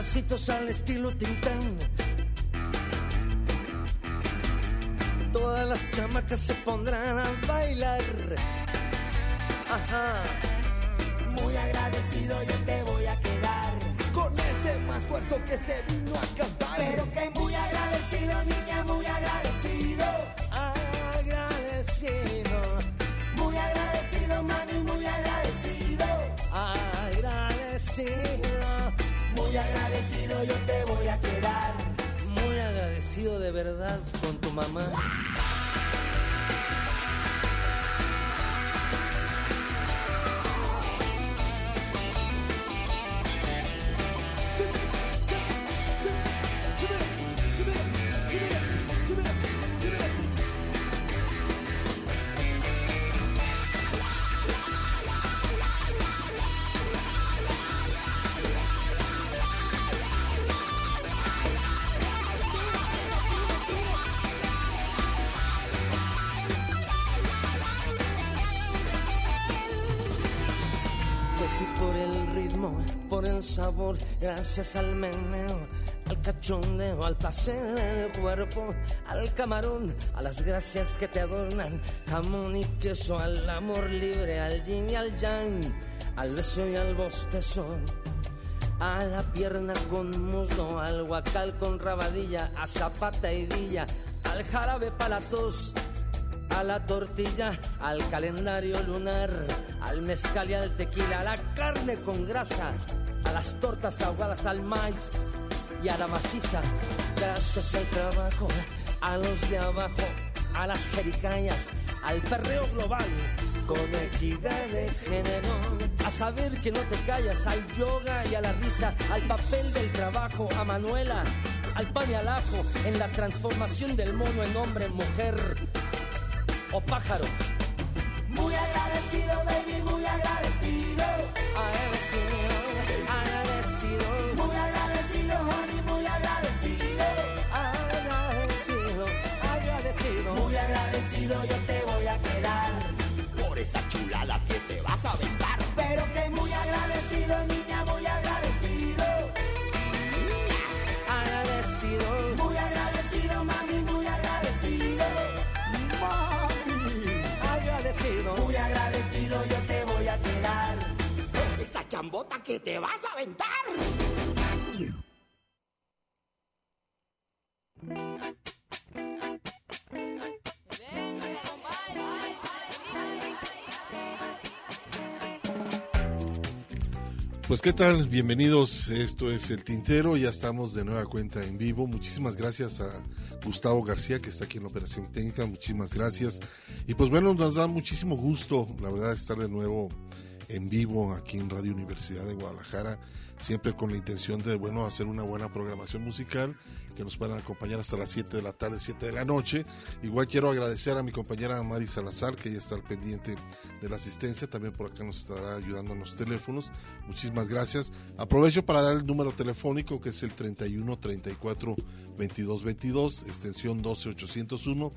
Pasitos al estilo Tintán. Todas las chamacas se pondrán a bailar. Ajá. Muy agradecido yo te voy a quedar Con ese más tuerzo que se vino a con sabor, gracias al meneo, al cachondeo, al placer del cuerpo, al camarón, a las gracias que te adornan, jamón y queso, al amor libre, al yin y al yang, al beso y al bostezo, a la pierna con muslo, al guacal con rabadilla, a zapata y villa, al jarabe para tos, a la tortilla, al calendario lunar, al mezcal y al tequila, a la carne con grasa, a las tortas ahogadas, al maíz y a la maciza. Gracias al trabajo, a los de abajo, a las jericayas, al perreo global, con equidad de género. A saber que no te callas, al yoga y a la risa, al papel del trabajo, a Manuela, al pan y al ajo, en la transformación del mono en hombre, mujer o pájaro. Muy agradecido baby, muy agradecido Agradecido, agradecido, chambota que te vas a aventar. Pues qué tal, bienvenidos, esto es El Tintero, ya estamos de nueva cuenta en vivo, muchísimas gracias a Gustavo García que está aquí en la operación técnica, muchísimas gracias. Y pues bueno, nos da muchísimo gusto, la verdad, estar de nuevo en vivo aquí en Radio Universidad de Guadalajara, siempre con la intención de, bueno, hacer una buena programación musical, que nos puedan acompañar hasta las 7 de la tarde, 7 de la noche. Igual quiero agradecer a mi compañera Mari Salazar, que ya está al pendiente de la asistencia, también por acá nos estará ayudando en los teléfonos. Muchísimas gracias. Aprovecho para dar el número telefónico, que es el 31 34 22 22, extensión 12 801.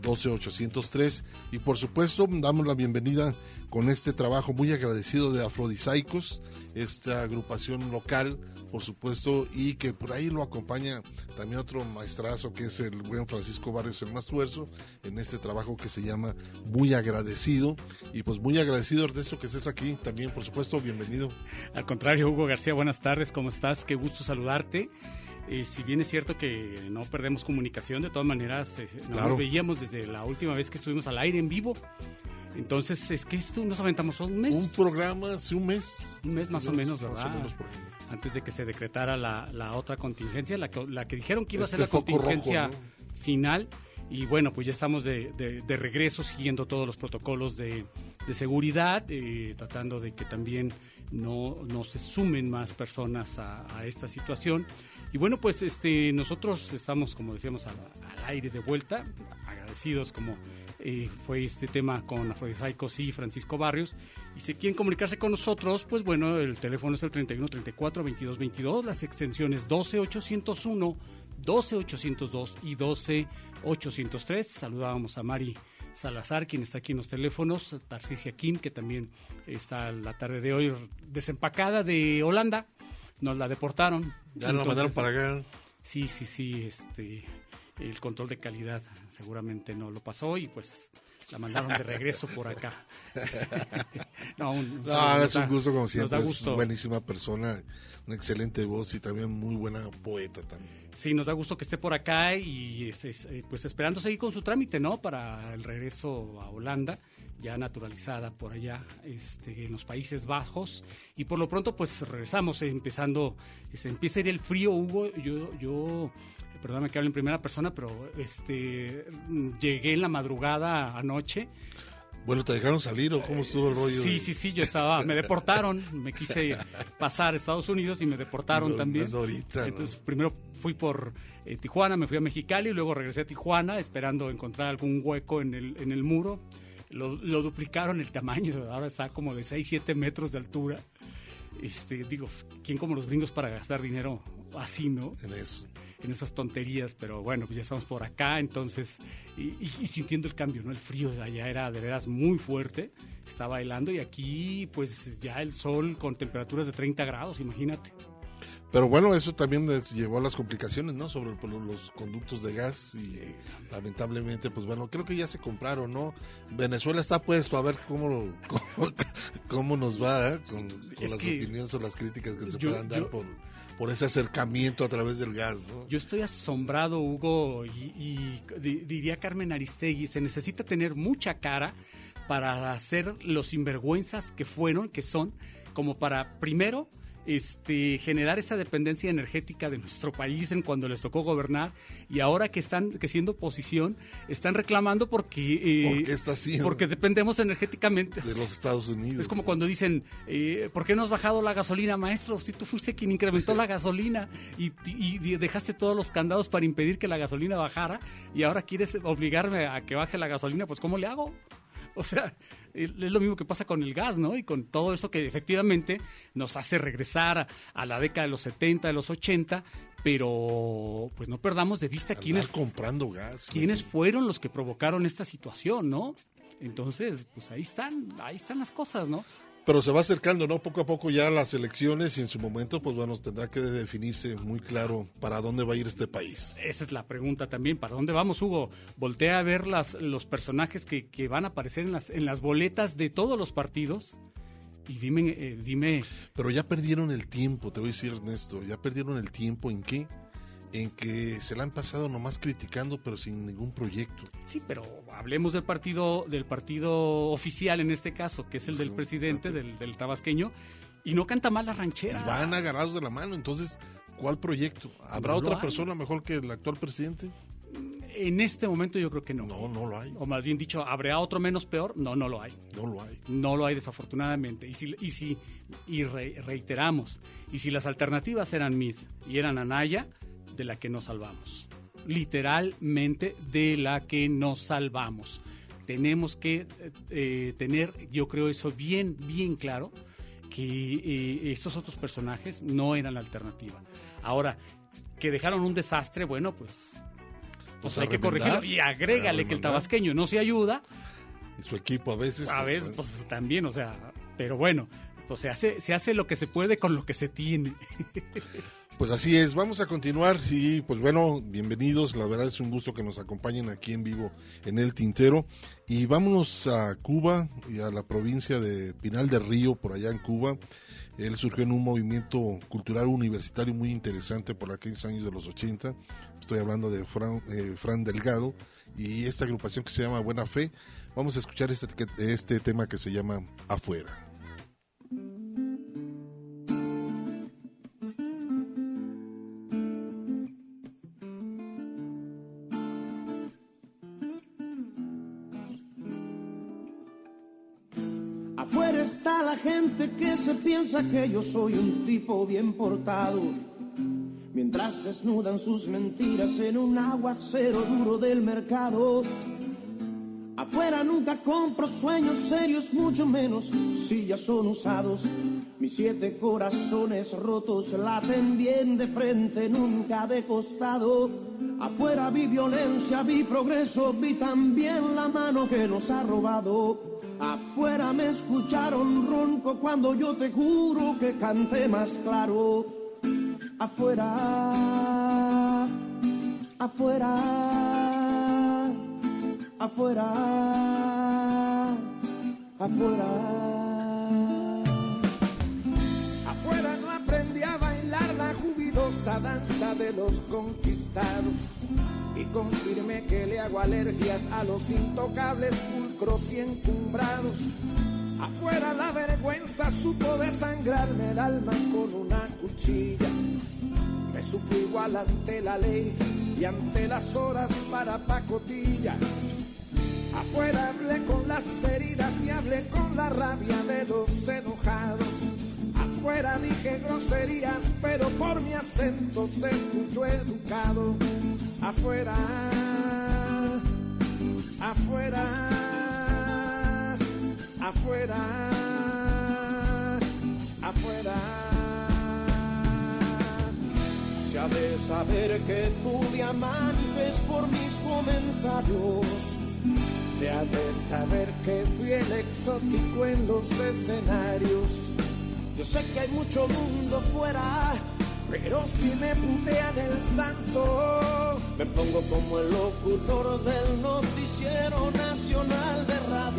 12803 y por supuesto damos la bienvenida con este trabajo muy agradecido de Afrodisaicos, esta agrupación local, por supuesto, y que por ahí lo acompaña también otro maestrazo que es el buen Francisco Barrios el Mastuerzo, en este trabajo que se llama Muy Agradecido. Y pues muy agradecido, Ernesto, que estés aquí también, por supuesto, bienvenido. Al contrario, Hugo García, buenas tardes, ¿cómo estás? Qué gusto saludarte. Eh, si bien es cierto que no perdemos comunicación, de todas maneras eh, Claro. nos veíamos desde la última vez que estuvimos al aire en vivo. Entonces, es que esto nos aventamos un mes. Un programa hace un mes. Un mes más o menos, Más ¿verdad? o menos. Antes de que se decretara la, la otra contingencia, la que, la que dijeron que iba a ser la rojo, contingencia ¿no? final. Y bueno, pues ya estamos de, de- de regreso siguiendo todos los protocolos de, de seguridad, eh, tratando de que también no, no se sumen más personas a, a esta situación. Y bueno, pues este, nosotros estamos, como decíamos, al, al aire de vuelta, agradecidos como eh, fue este tema con Afrodisíacos y Francisco Barrios. Y si quieren comunicarse con nosotros, pues bueno, el teléfono es el 31 34 22 22, las extensiones 12 801, 12 802 y 12 803. Saludábamos a Mari Salazar, quien está aquí en los teléfonos, Tarcisia Kim, que también está la tarde de hoy desempacada de Holanda. Nos la deportaron. Ya la mandaron para acá. Sí, sí, sí, este, el control de calidad seguramente no lo pasó y pues la mandaron de regreso por acá. no, un, un No, saludo, nos es un da- gusto como Nos siempre. da Es gusto. buenísima persona, una excelente voz y también muy buena poeta también. Sí, nos da gusto que esté por acá y eh, pues esperando seguir con su trámite, ¿no? Para el regreso a Holanda, ya naturalizada por allá este, en los Países Bajos. Y por lo pronto, pues regresamos, eh, empezando, se empieza a ir el frío, Hugo. Yo, yo perdóname que hable en primera persona, pero este llegué en la madrugada anoche. Bueno, ¿te dejaron salir o cómo estuvo el rollo? Sí, de- sí, sí, yo estaba, me deportaron, me quise pasar a Estados Unidos y me deportaron No, también. ahorita, ¿no? Entonces, primero fui por eh, Tijuana, me fui a Mexicali, luego regresé a Tijuana esperando encontrar algún hueco en el, en el muro. Lo, lo duplicaron el tamaño, ahora está como de 6, 7 metros de altura. Este, digo, ¿quién como los gringos para gastar dinero así, no? En eso. En esas tonterías, pero bueno, pues ya estamos por acá, entonces, y, y- y sintiendo el cambio, ¿no? El frío de allá era de veras muy fuerte, estaba helando y aquí, pues ya el sol con temperaturas de 30 grados, imagínate. Pero bueno, eso también les llevó a las complicaciones, ¿no? Sobre los conductos de gas y lamentablemente, pues bueno, creo que ya se compraron, ¿no? Venezuela está puesto a ver cómo, lo- cómo, cómo nos va ¿eh? con, las que opiniones o las críticas que se yo- puedan dar yo- por, por ese acercamiento a través del gas, ¿no? Yo estoy asombrado, Hugo, y, y di- diría Carmen Aristegui, se necesita tener mucha cara para hacer los sinvergüenzas que fueron, que son, como para, primero, este, generar esa dependencia energética de nuestro país en cuando les tocó gobernar y ahora que están que siendo oposición están reclamando porque eh, ¿Por qué está así? porque dependemos energéticamente De los Estados Unidos. es como cuando dicen, eh, ¿por qué no has bajado la gasolina, maestro? Si tú fuiste quien incrementó la gasolina y, y- y dejaste todos los candados para impedir que la gasolina bajara y ahora quieres obligarme a que baje la gasolina, pues ¿cómo le hago? O sea, es lo mismo que pasa con el gas, ¿no? Y con todo eso que efectivamente nos hace regresar a, a la década de los 70, de los 80, pero pues no perdamos de vista Andar quiénes, comprando gas. quiénes fueron los que provocaron esta situación, ¿no? Entonces, pues ahí están, ahí están las cosas, ¿no? Pero se va acercando, ¿no? Poco a poco ya las elecciones y en su momento, pues bueno, tendrá que definirse muy claro para dónde va a ir este país. Esa es la pregunta también, ¿para dónde vamos, Hugo? Voltea a ver las, los personajes que, que van a aparecer en las, en las boletas de todos los partidos. Y dime, eh, dime. Pero ya perdieron el tiempo, te voy a decir, Ernesto. Ya perdieron el tiempo en qué? En que se la han pasado nomás criticando, pero sin ningún proyecto. Sí, pero hablemos del partido, del partido oficial en este caso, que es el del presidente, del, del tabasqueño, y no canta mal la ranchera. Y van agarrados de la mano. Entonces, ¿cuál proyecto? ¿Habrá No lo otra persona mejor que el actual presidente? En este momento yo creo que no. No, no lo hay. O más bien dicho, ¿habrá otro menos peor? No, no lo hay. No lo hay. No lo hay desafortunadamente. Y si, y si y re- reiteramos, y si las alternativas eran Mid y eran Anaya, de la que nos salvamos. Literalmente de la que nos salvamos. Tenemos que eh, tener, yo creo eso bien, bien claro, que eh, estos otros personajes no eran la alternativa. Ahora, que dejaron un desastre, bueno, pues, pues Pues hay que corregirlo. Y agrégale que el tabasqueño no se ayuda, Y su equipo a veces. a pues, veces, bueno, pues también, o sea, pero bueno, pues se hace, se hace lo que se puede con lo que se tiene. Pues así es, vamos a continuar y pues bueno, bienvenidos, la verdad es un gusto que nos acompañen aquí en vivo en el Tintero y vámonos a Cuba y a la provincia de Pinal del Río, por allá en Cuba. Él surgió en un movimiento cultural universitario muy interesante por aquellos años de los 80, estoy hablando de Fran, eh, Fran Delgado y esta agrupación que se llama Buena Fe. Vamos a escuchar este, este tema que se llama Afuera. Afuera gente que se piensa que yo soy un tipo bien portado. Mientras desnudan sus mentiras en un aguacero duro del mercado. Afuera nunca compro sueños serios, mucho menos si ya son usados. Mis siete corazones rotos laten bien de frente, nunca de costado. Afuera vi violencia, vi progreso, vi también la mano que nos ha robado. Afuera me escucharon ronco cuando yo te juro que canté más claro. Afuera, afuera, afuera, afuera. Afuera no aprendí a bailar la jubilosa danza de los conquistados y confirmé que le hago alergias a los intocables pulcros y encumbrados. Afuera la vergüenza supo desangrarme el alma con una cuchilla. Me supo igual ante la ley y ante las horas para pacotilla. Afuera hablé con las heridas y hablé con la rabia de los enojados. Afuera dije groserías, pero por mi acento se escuchó educado. Afuera, afuera, afuera, afuera. Se ha de saber que tuve amantes por mis comentarios. Se ha de saber que fui el exótico en los escenarios. Yo sé que hay mucho mundo fuera, Pero si me putean el santo, me pongo como el locutor del noticiero nacional de radio.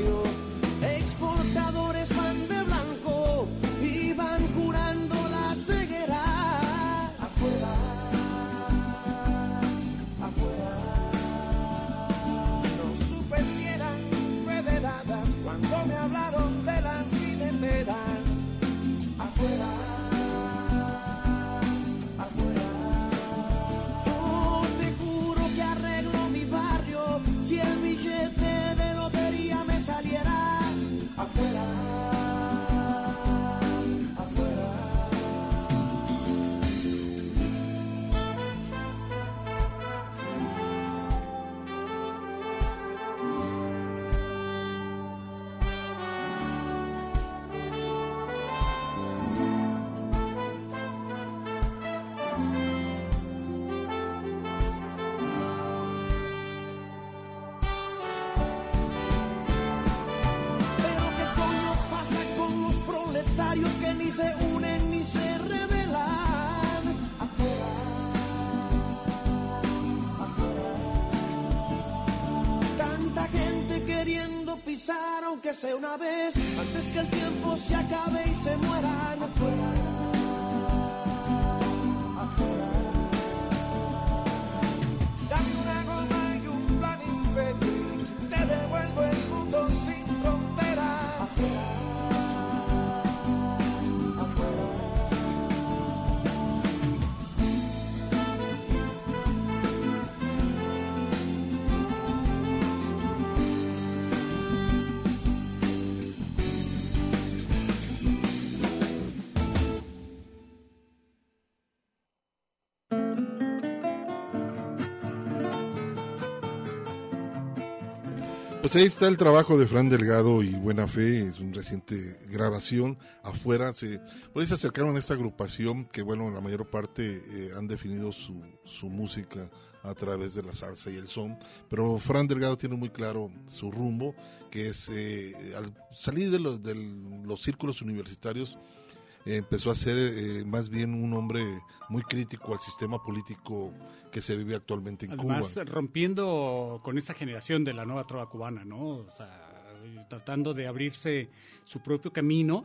Se acabe y se mueran. Pues ahí está el trabajo de Fran Delgado y Buena Fe, es una reciente grabación afuera. Se, por ahí se acercaron a esta agrupación que, bueno, la mayor parte eh, han definido su, su música a través de la salsa y el son, pero Fran Delgado tiene muy claro su rumbo, que es eh, al salir de los, de los círculos universitarios, empezó a ser eh, más bien un hombre muy crítico al sistema político que se vive actualmente en Además, Cuba. rompiendo con esta generación de la nueva trova cubana, ¿no? O sea, tratando de abrirse su propio camino,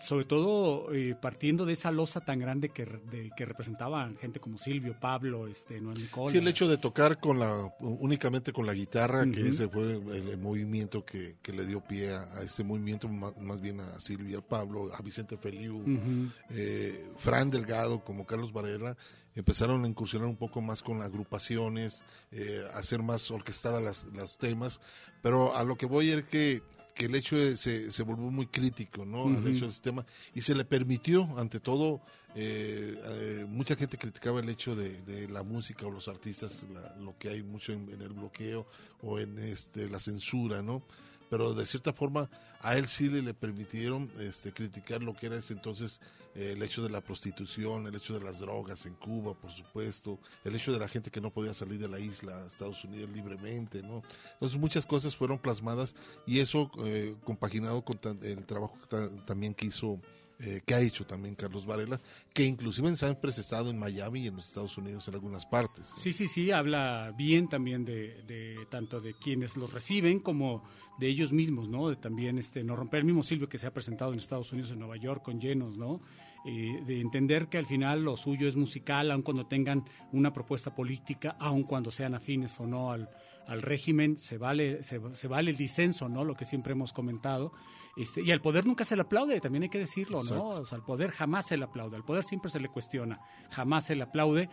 sobre todo eh, partiendo de esa losa tan grande que, de- que representaban gente como Silvio, Pablo, este, Noel Nicola. Sí, el hecho de tocar con la únicamente con la guitarra, que Ujú. ese fue el, el movimiento que, que le dio pie a, a ese movimiento, más, más bien a Silvia, a Pablo, a Vicente Feliu, Ujú. eh, Fran Delgado, como Carlos Varela, empezaron a incursionar un poco más con agrupaciones, eh, hacer más orquestadas las, los temas, pero a lo que voy es que, que el hecho de- se, se volvió muy crítico, ¿no? Al Ujú. hecho del sistema, y se le permitió, ante todo, eh, eh, mucha gente criticaba el hecho de, de la música o los artistas, la- lo que hay mucho en, en el bloqueo o en este la censura, ¿no? Pero de cierta forma a él sí le, le permitieron este, criticar lo que era ese entonces el hecho de la prostitución, el hecho de las drogas en Cuba, por supuesto, el hecho de la gente que no podía salir de la isla a Estados Unidos libremente, ¿no? Entonces muchas cosas fueron plasmadas y eso eh, compaginado con el trabajo que ta- también que hizo eh, que ha hecho también Carlos Varela, que inclusive siempre ha estado en Miami y en los Estados Unidos en algunas partes. Sí, sí, sí, habla bien también de, de tanto de quienes los reciben como de ellos mismos, ¿no? De también este no romper el mismo Silvio que se ha presentado en Estados Unidos, en Nueva York, con llenos, ¿no? Eh, de entender que al final lo suyo es musical, aun cuando tengan una propuesta política, aun cuando sean afines o no al, al régimen, se vale, se, se vale el disenso, ¿no? Lo que siempre hemos comentado. Este, y al poder nunca se le aplaude, también hay que decirlo, ¿no? O sea, al poder jamás se le aplaude, al poder siempre se le cuestiona, jamás se le aplaude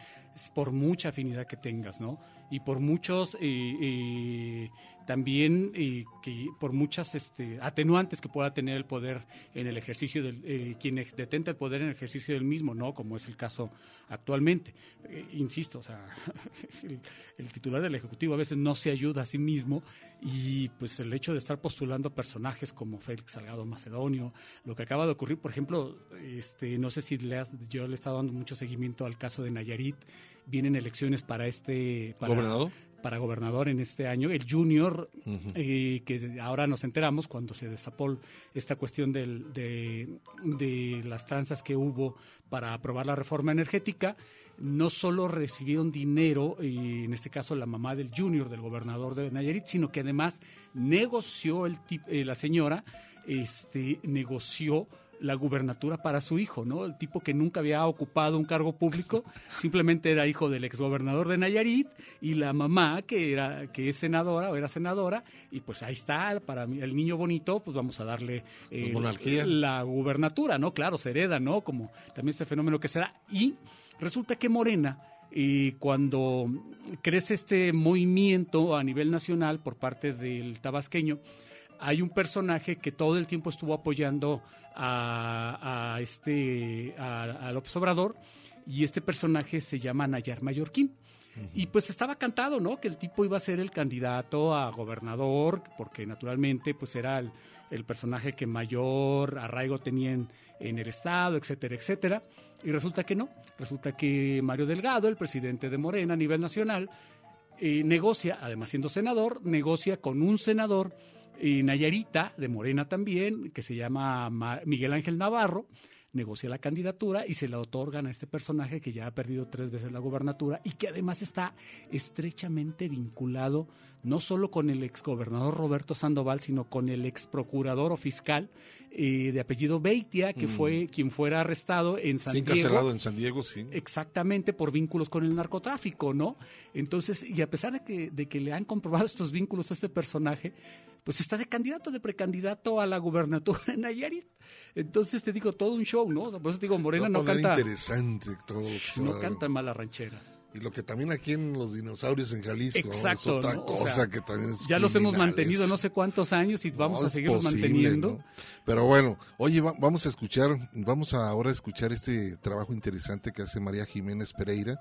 por mucha afinidad que tengas, ¿no? Y por muchos, eh, eh, también, eh, que por muchas este, atenuantes que pueda tener el poder en el ejercicio del, eh, quien detenta el poder en el ejercicio del mismo, ¿no? Como es el caso actualmente. Eh, insisto, o sea, el, el titular del Ejecutivo a veces no se ayuda a sí mismo y pues el hecho de estar postulando personajes como Félix Salgado Macedonio, lo que acaba de ocurrir, por ejemplo, este, no sé si le has, yo le he estado dando mucho seguimiento al caso de Nayarit, vienen elecciones para este... Para, ¿Gobernador? Para gobernador en este año, el junior, eh, que ahora nos enteramos cuando se destapó esta cuestión del- de, de las tranzas que hubo para aprobar la reforma energética, no solo recibieron dinero, y en este caso la mamá del junior, del gobernador de Nayarit, sino que además negoció el eh, la señora, este, negoció la gubernatura para su hijo, ¿no? El tipo que nunca había ocupado un cargo público, simplemente era hijo del exgobernador de Nayarit y la mamá que era que es senadora o era senadora y pues ahí está para el niño bonito, pues vamos a darle eh, monarquía. la gubernatura, ¿no? Claro, se hereda, ¿no? Como también este fenómeno que se da y resulta que Morena y cuando crece este movimiento a nivel nacional por parte del tabasqueño, hay un personaje que todo el tiempo estuvo apoyando a, a este a, a López Obrador y este personaje se llama Nayar Mallorquín. Y pues estaba cantado, ¿no? Que el tipo iba a ser el candidato a gobernador, porque naturalmente pues era el, el personaje que mayor arraigo tenía en, en el Estado, etcétera, etcétera. Y resulta que no. Resulta que Mario Delgado, el presidente de Morena a nivel nacional, eh, negocia, además siendo senador, negocia con un senador eh, Nayarita, de Morena también, que se llama Ma- Miguel Ángel Navarro, negocia la candidatura y se la otorgan a este personaje que ya ha perdido tres veces la gobernatura y que además está estrechamente vinculado no solo con el exgobernador Roberto Sandoval, sino con el ex procurador o fiscal eh, de apellido Beitia, que Mm. fue quien fuera arrestado en San Sí, Diego. encarcelado en San Diego, sí. Exactamente por vínculos con el narcotráfico, ¿no? Entonces, y a pesar de que, de que le han comprobado estos vínculos a este personaje, pues está de candidato, de precandidato a la gubernatura en Nayarit. Entonces te digo, todo un show, ¿no? Por eso te digo, Morena no canta, interesante todo lo que se no dar. canta malas rancheras. Y lo que también aquí en los dinosaurios en Jalisco ¿no? Exacto, es otra ¿no? O cosa sea, que también es Ya los hemos mantenido no sé cuántos años y vamos no a seguirlos posible, manteniendo. Pero bueno, oye, va- vamos a escuchar, vamos a ahora a escuchar este trabajo interesante que hace María Jiménez Pereira.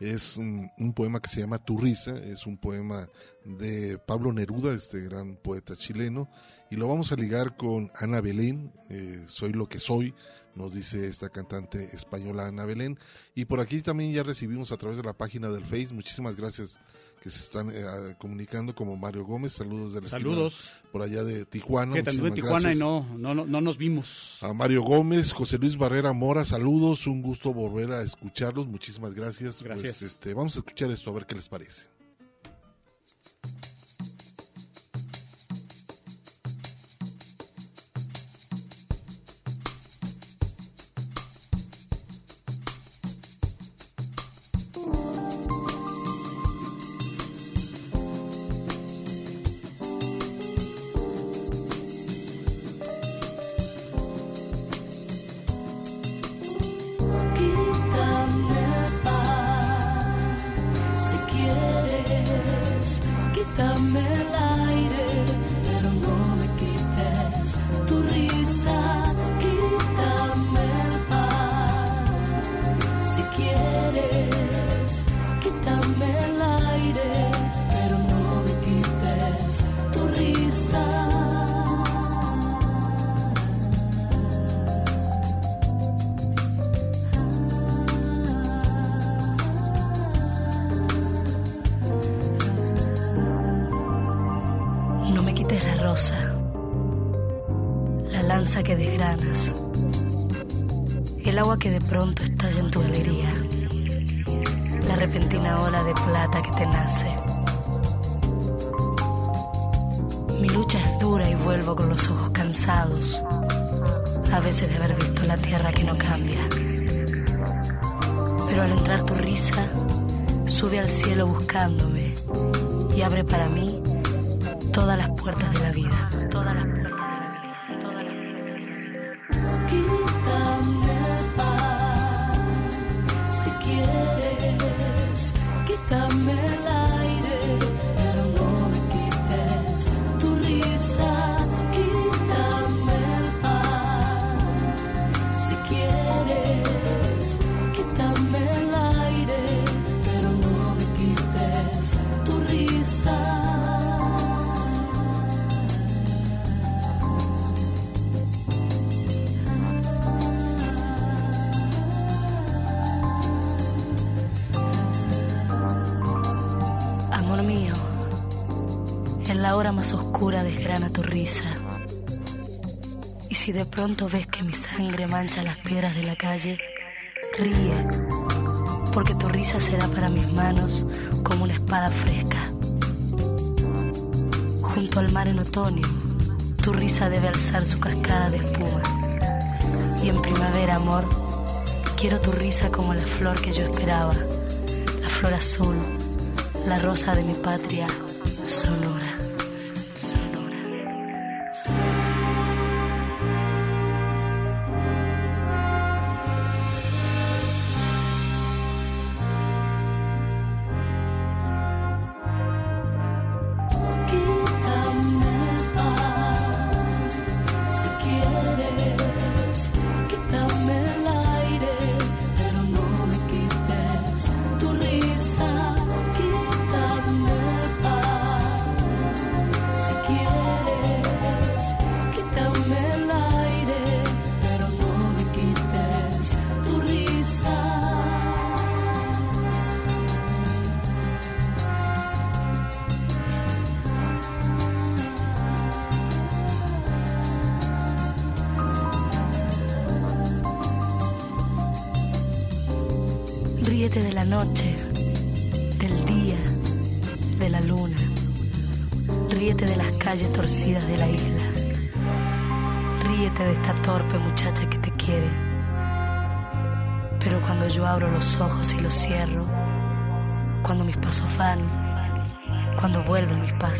Es un, poema que se llama Tu risa, es un poema de Pablo Neruda, este gran poeta chileno, y lo vamos a ligar con Ana Belén, eh, Soy lo que soy, nos dice esta cantante española Ana Belén. Y por aquí también ya recibimos a través de la página del Face, muchísimas gracias que se están eh, comunicando como Mario Gómez, saludos de la esquina Saludos. por allá de Tijuana. Que en Tijuana y gracias. no, no, no, no nos vimos. A Mario Gómez, José Luis Barrera Mora, saludos, un gusto volver a escucharlos, muchísimas gracias. Gracias. Pues, este, vamos a escuchar esto a ver qué les parece. Pronto ves que mi sangre mancha las piedras de la calle, ríe, porque tu risa será para mis manos como una espada fresca. Junto al mar en otoño, tu risa debe alzar su cascada de espuma. Y en primavera, amor, quiero tu risa como la flor que yo esperaba, la flor azul, la rosa de mi patria, sonora,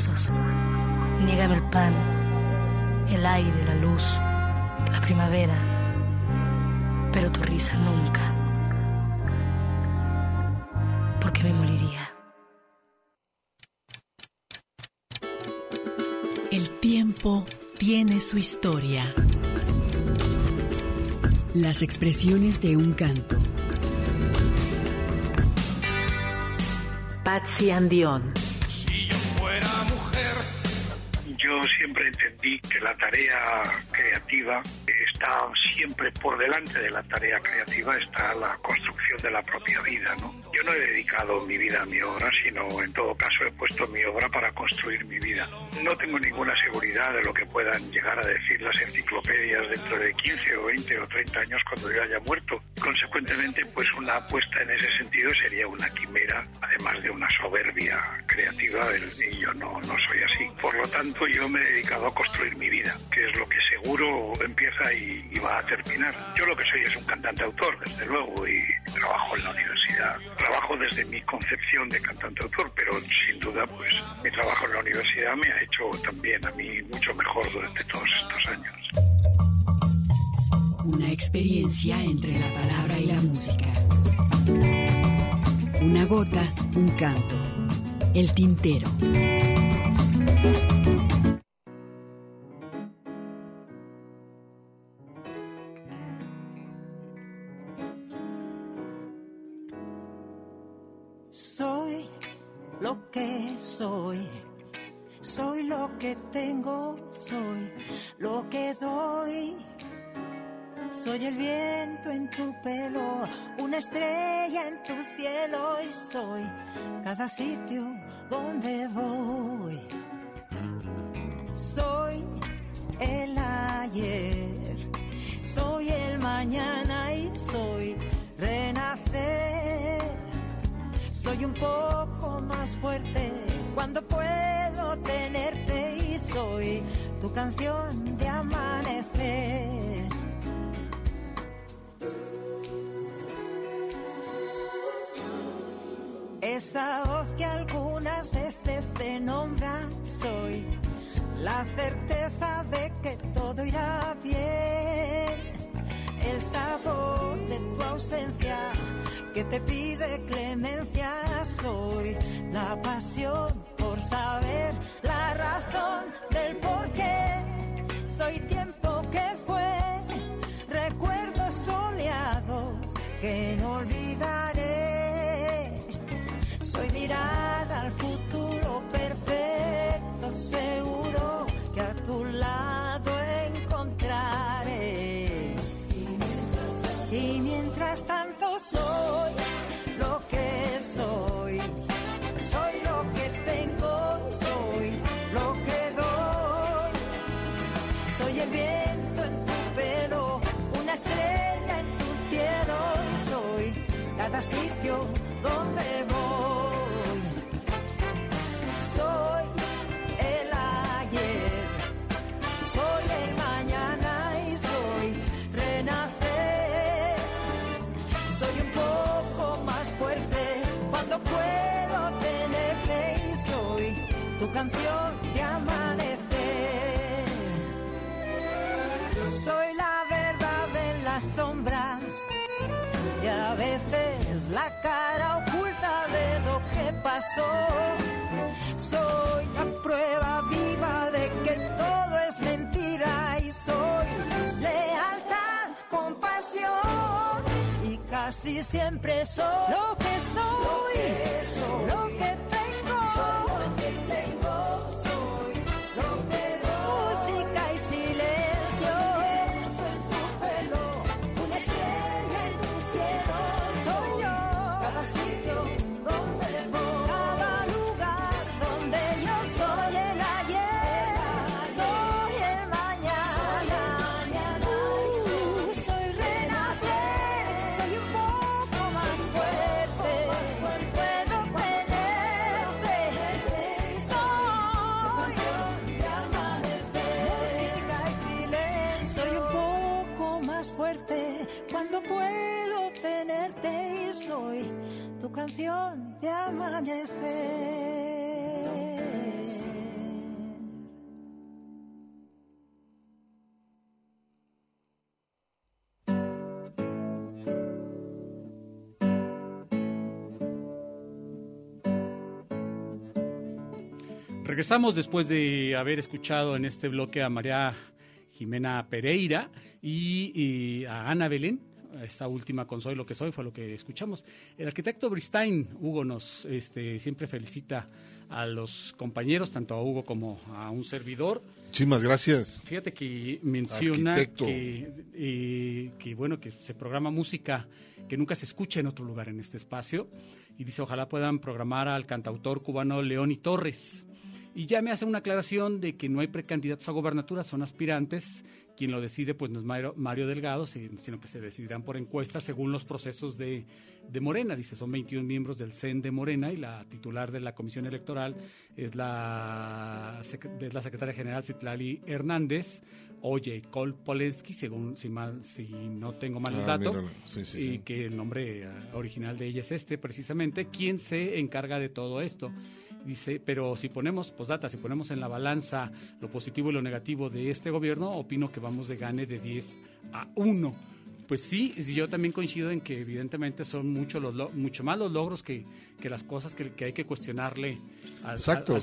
pasos, niégame el pan, el aire, la luz, la primavera, pero tu risa nunca, porque me moriría. El tiempo tiene su historia. Las expresiones de un canto. Patsy Andión. Siempre entendí que la tarea creativa está siempre por delante de la tarea creativa, está la construcción de la propia vida, ¿no? Yo no he dedicado mi vida a mi obra, sino en todo caso he puesto mi obra para construir mi vida. No tengo ninguna seguridad de lo que puedan llegar a decir las enciclopedias dentro de 15 o 20 o 30 años cuando yo haya muerto. Consecuentemente, pues una apuesta en ese sentido sería una quimera, además de una soberbia creativa, y yo no, no soy así. Por lo tanto, yo me he dedicado a construir mi vida, que es lo que seguro empieza y, y va a terminar. Yo lo que soy es un cantante autor, desde luego, y trabajo en la universidad. Trabajo desde mi concepción de cantante autor, pero sin duda, pues mi trabajo en la universidad me ha hecho también a mí mucho mejor durante todos estos años. Una experiencia entre la palabra y la música. Una gota, un canto. El tintero. Soy lo que soy. Soy lo que tengo, soy lo que doy. Soy el viento en tu pelo, una estrella en tu cielo y soy cada sitio donde voy. Soy el ayer, soy el mañana y soy renacer. Soy un poco más fuerte cuando puedo tenerte y soy tu canción de amanecer. Esa voz que algunas veces te nombra soy la certeza de que todo irá bien. El sabor de tu ausencia que te pide clemencia. Soy la pasión por saber la razón del por qué soy tiempo de amanecer. Soy la verdad en la sombra y a veces la cara oculta de lo que pasó. Soy la prueba viva de que todo es mentira y soy lealtad, compasión y casi siempre soy lo que soy, lo que soy lo que tengo, canción de amanecer. Regresamos después de haber escuchado en este bloque a María Jimena Pereira y, a Ana Belén. Esta última con Soy lo que soy fue lo que escuchamos. El arquitecto Bristain, Hugo, nos este, siempre felicita a los compañeros, tanto a Hugo como a un servidor. Muchísimas gracias. Fíjate que menciona que, eh, que, bueno, que se programa música que nunca se escucha en otro lugar en este espacio. Y dice, ojalá puedan programar al cantautor cubano León y Torres y ya me hace una aclaración de que no hay precandidatos a gobernatura, son aspirantes. Quien lo decide, pues no es Mario, Delgado, sino que se decidirán por encuesta según los procesos de, Morena. Dice, son 21 miembros del CEN de Morena y la titular de la Comisión Electoral es la, es la secretaria general Citlali Hernández. Oye, Col Polensky, según si, mal, si no tengo mal ah, datos, y que el nombre eh, original de ella es este precisamente, quien se encarga de todo esto. Dice, pero si ponemos, data si ponemos en la balanza lo positivo y lo negativo de este gobierno, opino que vamos de gane de 10 a 1 pues sí, yo también coincido en que evidentemente son mucho, los, mucho más los logros que, las cosas que, hay que cuestionarle al, Exacto,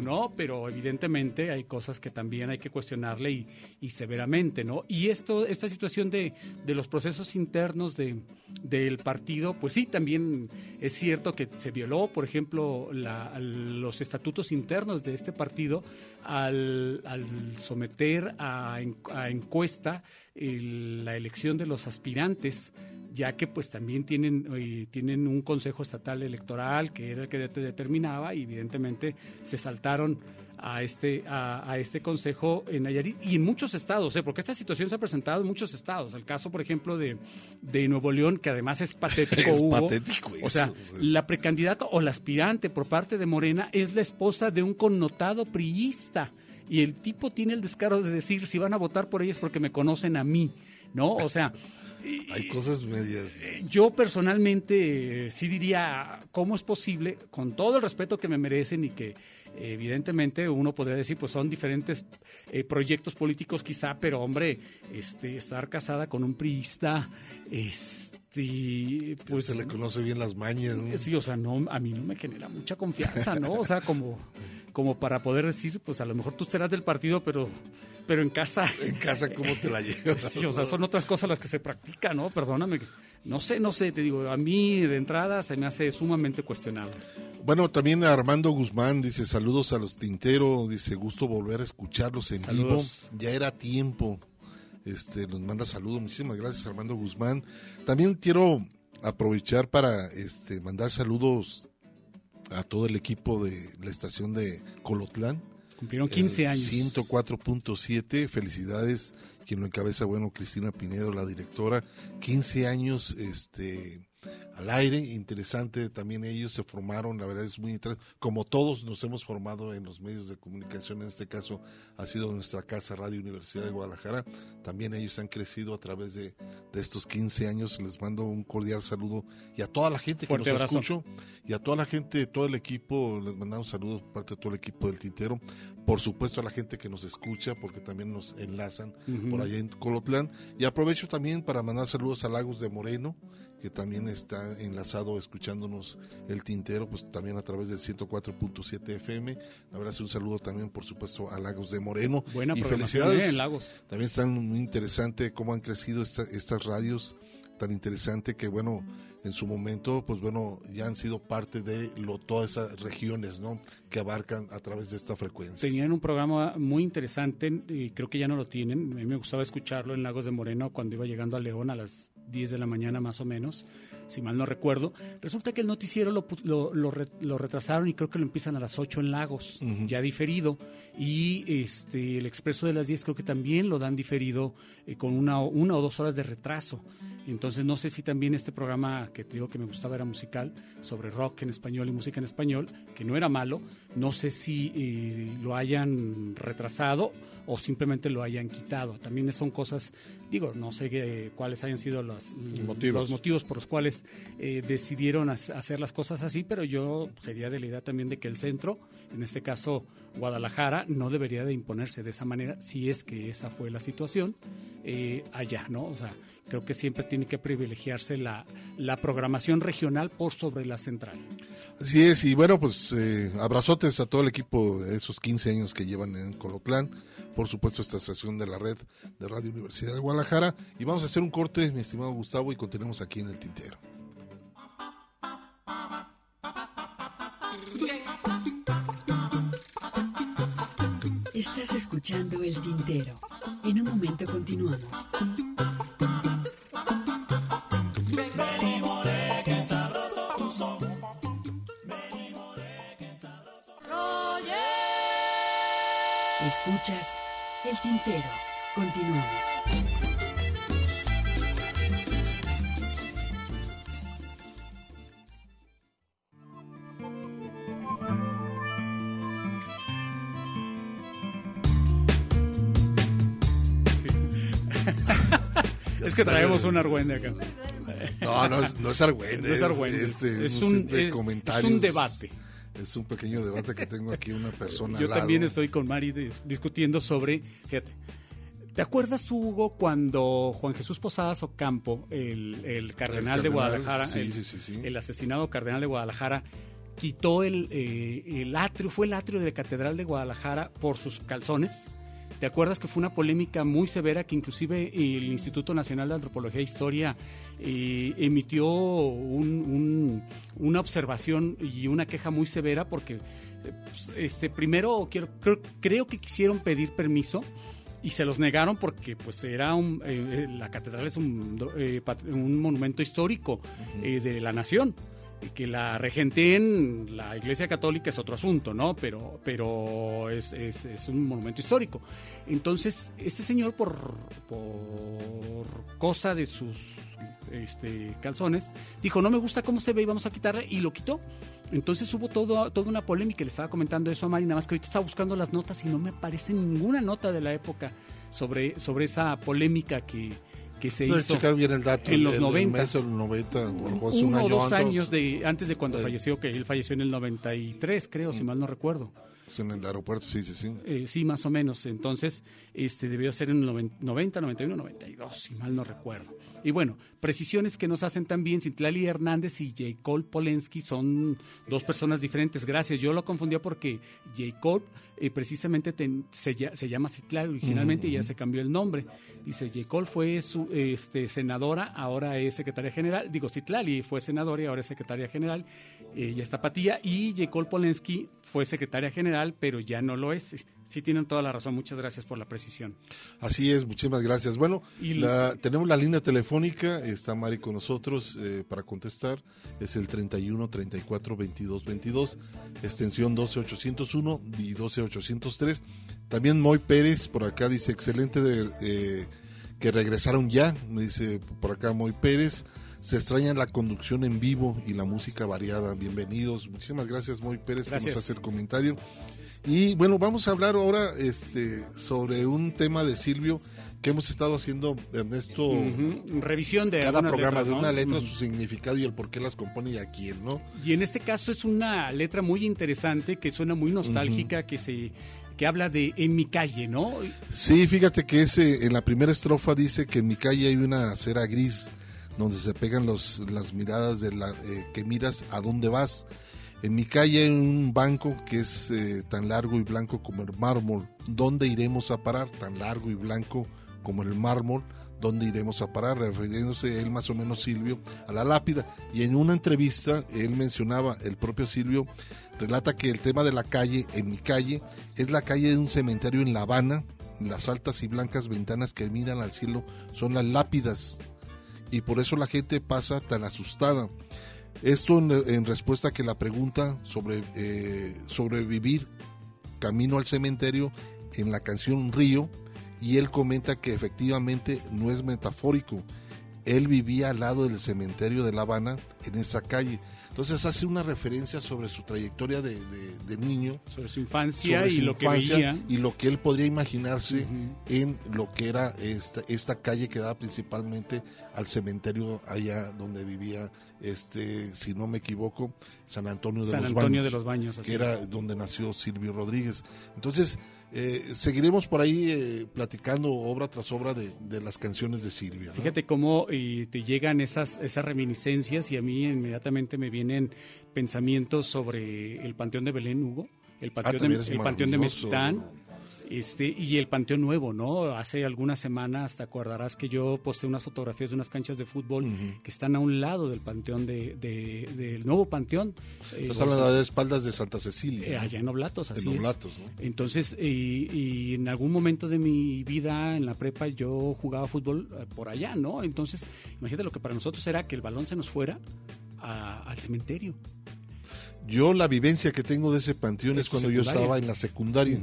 ¿no? Pero evidentemente hay cosas que también hay que cuestionarle y, y severamente, ¿no? Y esto, esta situación de, de los procesos internos de, del partido, pues sí, también es cierto que se violó, por ejemplo, los estatutos internos de este partido al, al someter a, a encuesta la elección de los aspirantes, ya que pues también tienen, eh, tienen un consejo estatal electoral que era el que determinaba y evidentemente se saltaron a este, a, este consejo en Nayarit y en muchos estados, ¿eh? porque esta situación se ha presentado en muchos estados. El caso, por ejemplo, de, de Nuevo León, que además es patético, es patético o sea, la precandidata o la aspirante por parte de Morena es la esposa de un connotado priista y el tipo tiene el descaro de decir si van a votar por ellas porque me conocen a mí, ¿no? O sea... Hay cosas medias. Yo personalmente sí diría, ¿cómo es posible, con todo el respeto que me merecen y que evidentemente uno podría decir, pues son diferentes eh, proyectos políticos quizá, pero hombre, este, estar casada con un priista, este, pues... Se le conoce bien las mañas. Sí, o sea, no, a mí no me genera mucha confianza, ¿no? O sea, como como para poder decir, pues a lo mejor tú serás del partido, pero, pero en casa. En casa, ¿cómo te la llevas? sí, o sea, son otras cosas las que se practican, ¿no? Perdóname. No sé, no sé, te digo, a mí de entrada se me hace sumamente cuestionable. Bueno, también Armando Guzmán dice saludos a los Tintero, dice gusto volver a escucharlos en vivo. Ya era tiempo. Este, nos manda saludos, muchísimas gracias Armando Guzmán. También quiero aprovechar para este, mandar saludos a todo el equipo de la estación de Colotlán. Cumplieron 15 años. 104.7, felicidades. Quien lo encabeza, bueno, Cristina Pinedo, la directora. 15 años, este al aire, interesante también ellos se formaron, la verdad es muy interesante, como todos nos hemos formado en los medios de comunicación, en este caso ha sido nuestra casa Radio Universidad de Guadalajara, también ellos han crecido a través de, estos 15 años, les mando un cordial saludo y a toda la gente que nos escucha y a toda la gente, todo el equipo, les mandamos saludos por parte de todo el equipo del Tintero, por supuesto a la gente que nos escucha, porque también nos enlazan por allá en Colotlán, y aprovecho también para mandar saludos a Lagos de Moreno, que también está enlazado escuchándonos el tintero, pues también a través del 104.7 FM. es un saludo también, por supuesto, a Lagos de Moreno. Buena y felicidades. En Lagos. También están muy interesante cómo han crecido estas radios, tan interesante que, bueno, en su momento, pues bueno, ya han sido parte de lo, todas esas regiones, ¿no? Que abarcan a través de esta frecuencia. Tenían un programa muy interesante y creo que ya no lo tienen. A mí me gustaba escucharlo en Lagos de Moreno cuando iba llegando a León a las 10 de la mañana más o menos, si mal no recuerdo. Resulta que el noticiero lo, lo, retrasaron y creo que lo empiezan a las 8 en Lagos, ya diferido. Y este el expreso de las 10 creo que también lo dan diferido eh, con una, una o dos horas de retraso. Entonces no sé si también este programa que te digo que me gustaba era musical, sobre rock en español y música en español, que no era malo, no sé si eh, lo hayan retrasado o simplemente lo hayan quitado. También son cosas, digo, no sé cuáles hayan sido los motivos por los cuales eh, decidieron hacer las cosas así, pero yo sería de la idea también de que el centro, en este caso Guadalajara, no debería de imponerse de esa manera, si es que esa fue la situación eh, allá, ¿no? O sea, creo que siempre tiene que privilegiarse la, la programación regional por sobre la central. Así es, y bueno, pues eh, abrazotes a todo el equipo de esos 15 años que llevan en Colotlán, por supuesto esta estación de la red de Radio Universidad de Guadalajara, y vamos a hacer un corte, mi estimado Gustavo, y continuemos aquí en el tintero. Estás escuchando el tintero. En un momento continuamos. Escuchas el tintero. Continuamos. es que traemos un argüende acá. No, no es, no es argüende. No es argüende. Este, es, un, es, un debate es un pequeño debate que tengo aquí una persona. Yo también estoy con Mari discutiendo sobre, fíjate, ¿te acuerdas Hugo cuando Juan Jesús Posadas Ocampo, el, el cardenal de Guadalajara, el, asesinado cardenal de Guadalajara, quitó el, eh, el atrio, fue el atrio de la Catedral de Guadalajara por sus calzones? ¿Te acuerdas que fue una polémica muy severa que inclusive el Instituto Nacional de Antropología e Historia eh, emitió una observación y una queja muy severa porque pues, este primero quiero, creo, que quisieron pedir permiso y se los negaron porque pues era un, eh, la catedral es un, eh, un monumento histórico de la nación que la en la Iglesia Católica es otro asunto, ¿no? Pero, pero es, es, un monumento histórico. Entonces, este señor, por, por cosa de sus este, calzones, dijo, no me gusta cómo se ve y vamos a quitarle, y lo quitó. Entonces hubo todo, toda una polémica, le estaba comentando eso a Mari, nada más que ahorita estaba buscando las notas y no me aparece ninguna nota de la época sobre, sobre esa polémica que, que se hizo bien el dato, en los 90. El 90 uno o dos años de, antes de cuando falleció, que él falleció en el 93, creo, si mm. mal no recuerdo. Pues en el aeropuerto, sí, sí, sí. Eh, sí, más o menos. Entonces, este debió ser en el 90, 91, 92, si mal no recuerdo. Y bueno, precisiones que nos hacen también Cintlali Hernández y J. Cole Polensky son dos personas diferentes. Gracias. Yo lo confundía porque J. Cole eh, precisamente se, se, llama Citlali originalmente y ya se cambió el nombre. Dice, J. Cole fue su este, senadora, ahora es secretaria general. Digo, Citlali fue senadora y ahora es secretaria general. Ella está patía. Y J. Cole Polensky fue secretaria general, pero ya no lo es. Sí, tienen toda la razón. Muchas gracias por la precisión. Así es, muchísimas gracias. Bueno, tenemos la línea telefónica, está Mari con nosotros eh, para contestar. Es el 31 34 22 22, extensión 12801 y 12803. También Moy Pérez por acá dice: excelente de, eh, que regresaron ya. Me dice por acá Moy Pérez. Se extraña la conducción en vivo y la música variada. Bienvenidos. Muchísimas gracias, Moy Pérez, que nos hace el comentario. Y bueno, vamos a hablar ahora este, sobre un tema de Silvio que hemos estado haciendo, Ernesto. Revisión de cada programa, de una letra, su significado y el por qué las compone y a quién, ¿no? Y en este caso es una letra muy interesante, que suena muy nostálgica, que se que habla de en mi calle, ¿no? Sí, fíjate que ese, en la primera estrofa dice que en mi calle hay una acera gris donde se pegan los, las miradas de la eh, que miras a dónde vas en mi calle hay un banco que es eh, tan largo y blanco como el mármol. ¿Dónde iremos a parar? Tan largo y blanco como el mármol. ¿Dónde iremos a parar? Refiriéndose él más o menos Silvio a la lápida. Y en una entrevista él mencionaba, el propio Silvio relata que el tema de la calle, en mi calle, es la calle de un cementerio en La Habana. Las altas y blancas ventanas que miran al cielo son las lápidas. Y por eso la gente pasa tan asustada. Esto en, respuesta a que la pregunta sobre eh, sobrevivir camino al cementerio en la canción Río y él comenta que efectivamente no es metafórico. Él vivía al lado del cementerio de La Habana en esa calle. Entonces hace una referencia sobre su trayectoria de, de- de niño. Sobre su infancia sobre y lo que infancia veía. Y lo que él podría imaginarse en lo que era esta, esta calle que daba principalmente al cementerio allá donde vivía, este si no me equivoco, San Antonio de San los Antonio Baños. de los Baños, así que era donde nació Silvio Rodríguez. Entonces, eh, seguiremos por ahí eh, platicando obra tras obra de, de las canciones de Silvio. ¿no? Fíjate cómo eh, te llegan esas, esas reminiscencias y a mí inmediatamente me vienen pensamientos sobre el Panteón de Belén, Hugo, el Panteón, Ah, de, el panteón de maravilloso. Este, y el Panteón Nuevo, ¿no? Hace algunas semanas te acordarás que yo posté unas fotografías de unas canchas de fútbol que están a un lado del Panteón de, de- del nuevo Panteón. eh, Estás hablando de espaldas de Santa Cecilia. eh, allá en Oblatos, así En es. Oblatos, ¿no? Entonces, y, y en algún momento de mi vida en la prepa yo jugaba fútbol eh, por allá, ¿no? Entonces, imagínate lo que para nosotros era que el balón se nos fuera a- al cementerio. Yo la vivencia que tengo de ese panteón es cuando yo estaba en la secundaria,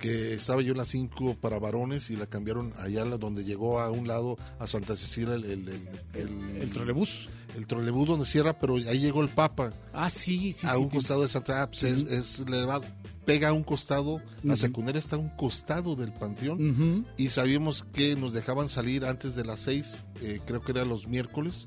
que estaba yo en las 5 para varones y la cambiaron allá la- donde llegó a un lado a Santa Cecilia el, el, el, el- El trolebús. El trolebús donde cierra, pero ahí llegó el Papa. Ah, sí, sí, a sí, un sí. costado de Santa ah, pues es, es elevado. Pega a un costado, la secundaria está a un costado del panteón y sabíamos que nos dejaban salir antes de las 6, creo que era los miércoles,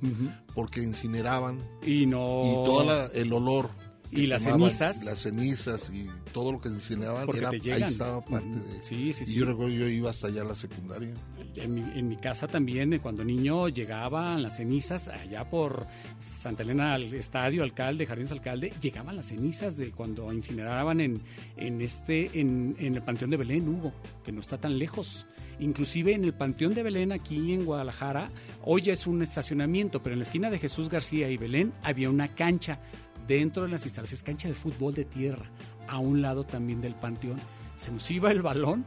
porque incineraban Y no... y todo el olor Y las cenizas. las cenizas y todo lo que incineraban Porque era, te ahí llegan. estaba parte de Sí, sí, y sí. yo recuerdo yo iba hasta allá a la secundaria En mi, en mi casa también, eh, cuando niño llegaban las cenizas allá por Santa Elena al estadio, alcalde, Jardines Alcalde, llegaban las cenizas de cuando incineraban en, en este, en, en el Panteón de Belén, Hugo, que no está tan lejos. Inclusive en el Panteón de Belén aquí en Guadalajara, hoy ya es un estacionamiento, pero en la esquina de Jesús García y Belén había una cancha dentro de las instalaciones, cancha de fútbol de tierra, a un lado también del panteón. Se nos iba el balón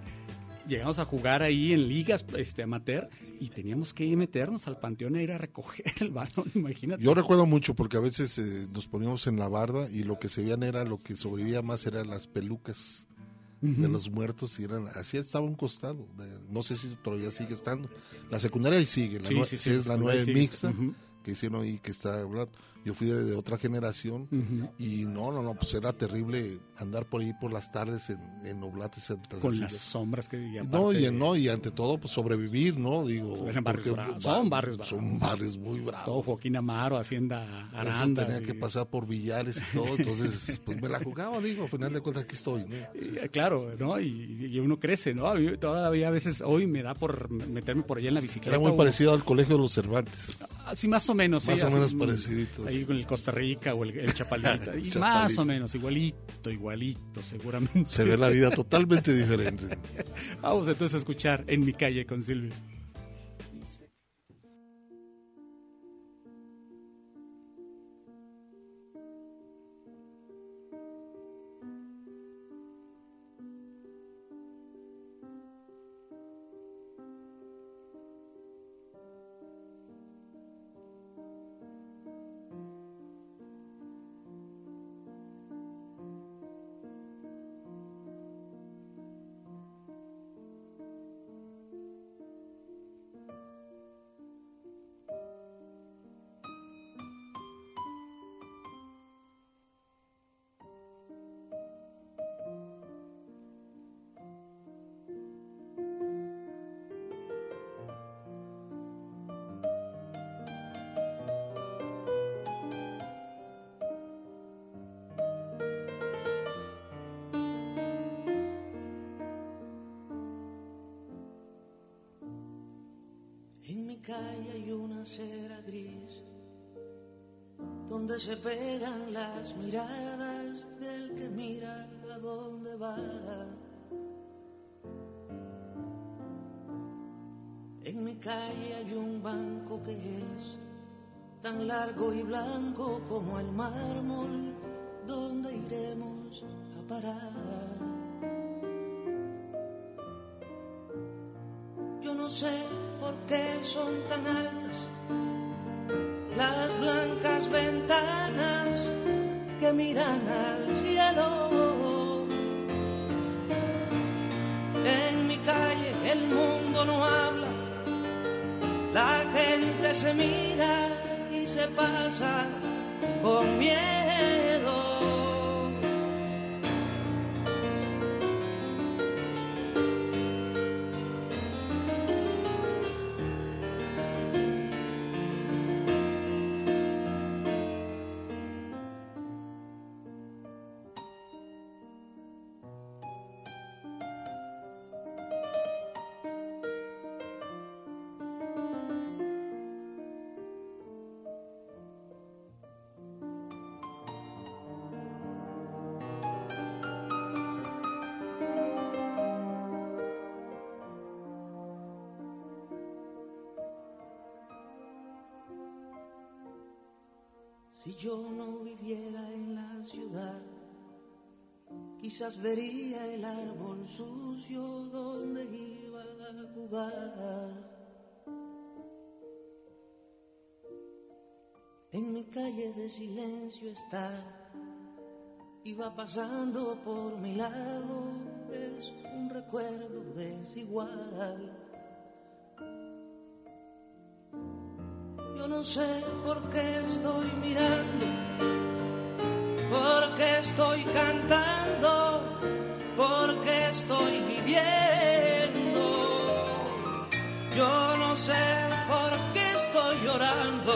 llegamos a jugar ahí en ligas este, amateur y teníamos que meternos al panteón a ir a recoger el balón, imagínate. yo recuerdo mucho porque a veces eh, nos poníamos en la barda y lo que se veían era lo que sobrevivía más eran las pelucas de los muertos y eran así estaba un costado de- no sé si todavía sigue estando la secundaria ahí sigue la Sí, sí, es la sigue. mixta que hicieron ahí que está hablando. Yo fui de, de otra generación y no no no pues era terrible andar por ahí por las tardes en, en Oblato y Santa Con Cecilia. las sombras que y No, aparte- y, no, y ante todo, pues sobrevivir, ¿no? Digo, Eran barrios bravos, son barrios bravos. Son barrios muy bravos. todo Joaquín Amaro, Hacienda Aranda. tenía que pasar por billares y todo, entonces, pues me la jugaba, digo, al final de cuentas aquí estoy, ¿no? Eh, Claro, ¿no? Y, y uno crece, ¿no? A mí todavía a veces hoy me da por meterme por allá en la bicicleta. Era muy o- parecido al colegio de los Cervantes. Sí, más o menos. sí, Más o así, menos pareciditos. Ahí con el Costa Rica o el, el Chapalita. y Chapalita. más o menos, igualito, igualito, seguramente. Se ve la vida totalmente diferente. Vamos entonces a escuchar En mi calle con Silvio. Largo y blanco como el mármol donde iremos a parar. Yo no sé por qué son tan altas las blancas ventanas que miran al pasa con miedo. Si yo no viviera en la ciudad, quizás vería el árbol sucio donde iba a jugar. En mi calle de silencio está, iba pasando por mi lado, es un recuerdo desigual. Sé por qué estoy mirando, por qué estoy cantando, por qué estoy viviendo. Yo no sé por qué estoy llorando,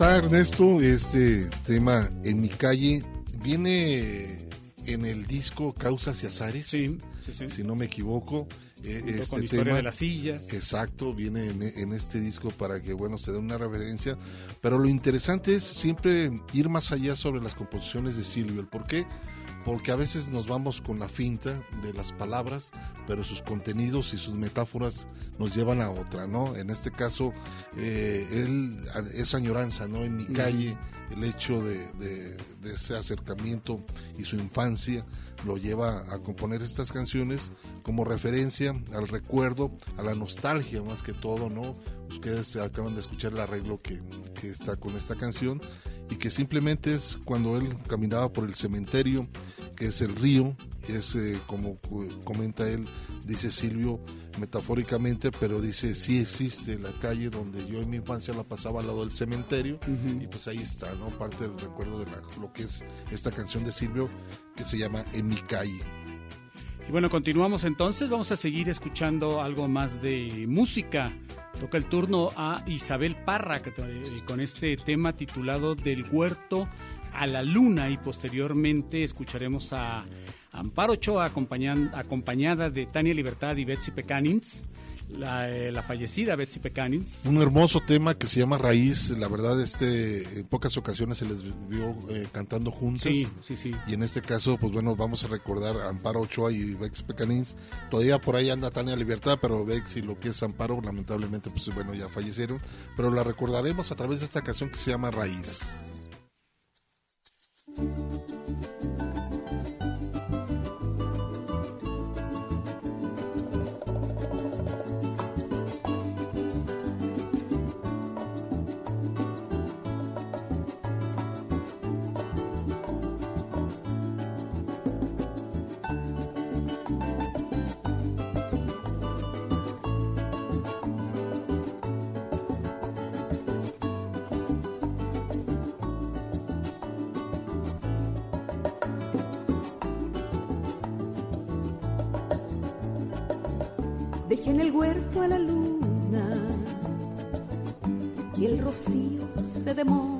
está Ernesto, este tema en mi calle viene en el disco Causas y Azares, sí, sí. si no me equivoco. eh, este con Historia tema, de las sillas. Exacto, viene en, en este disco para que bueno se dé una referencia. Pero lo interesante es siempre ir más allá sobre las composiciones de Silvio. ¿El por qué? Porque a veces nos vamos con la finta de las palabras, pero sus contenidos y sus metáforas nos llevan a otra, ¿no? En este caso, eh, él, esa añoranza, ¿no? En mi calle, el hecho de, de- de ese acercamiento y su infancia lo lleva a componer estas canciones como referencia al recuerdo, a la nostalgia más que todo, ¿no? Ustedes acaban de escuchar el arreglo que, que está con esta canción y que simplemente es cuando él caminaba por el cementerio, que es el río, es eh, como comenta él, dice Silvio metafóricamente, pero dice sí existe la calle donde yo en mi infancia la pasaba al lado del cementerio y pues ahí está, ¿no? Parte del recuerdo de la- lo que es esta canción de Silvio que se llama En mi calle. Y bueno, continuamos entonces. Vamos a seguir escuchando algo más de música. Toca el turno a Isabel Parra eh, con este tema titulado Del huerto a la luna y posteriormente escucharemos a Amparo Ochoa acompañada de Tania Libertad y Betsy Pecanins, la, eh, la fallecida Betsy Pecanins. Un hermoso tema que se llama Raíz, la verdad este en pocas ocasiones se les vio eh, cantando juntas. Sí, sí, sí. Y en este caso, pues bueno, vamos a recordar a Amparo Ochoa y Bex Pecanins. Todavía por ahí anda Tania Libertad, pero Bex y lo que es Amparo, lamentablemente, pues bueno, ya fallecieron. Pero la recordaremos a través de esta canción que se llama Raíz. Demora.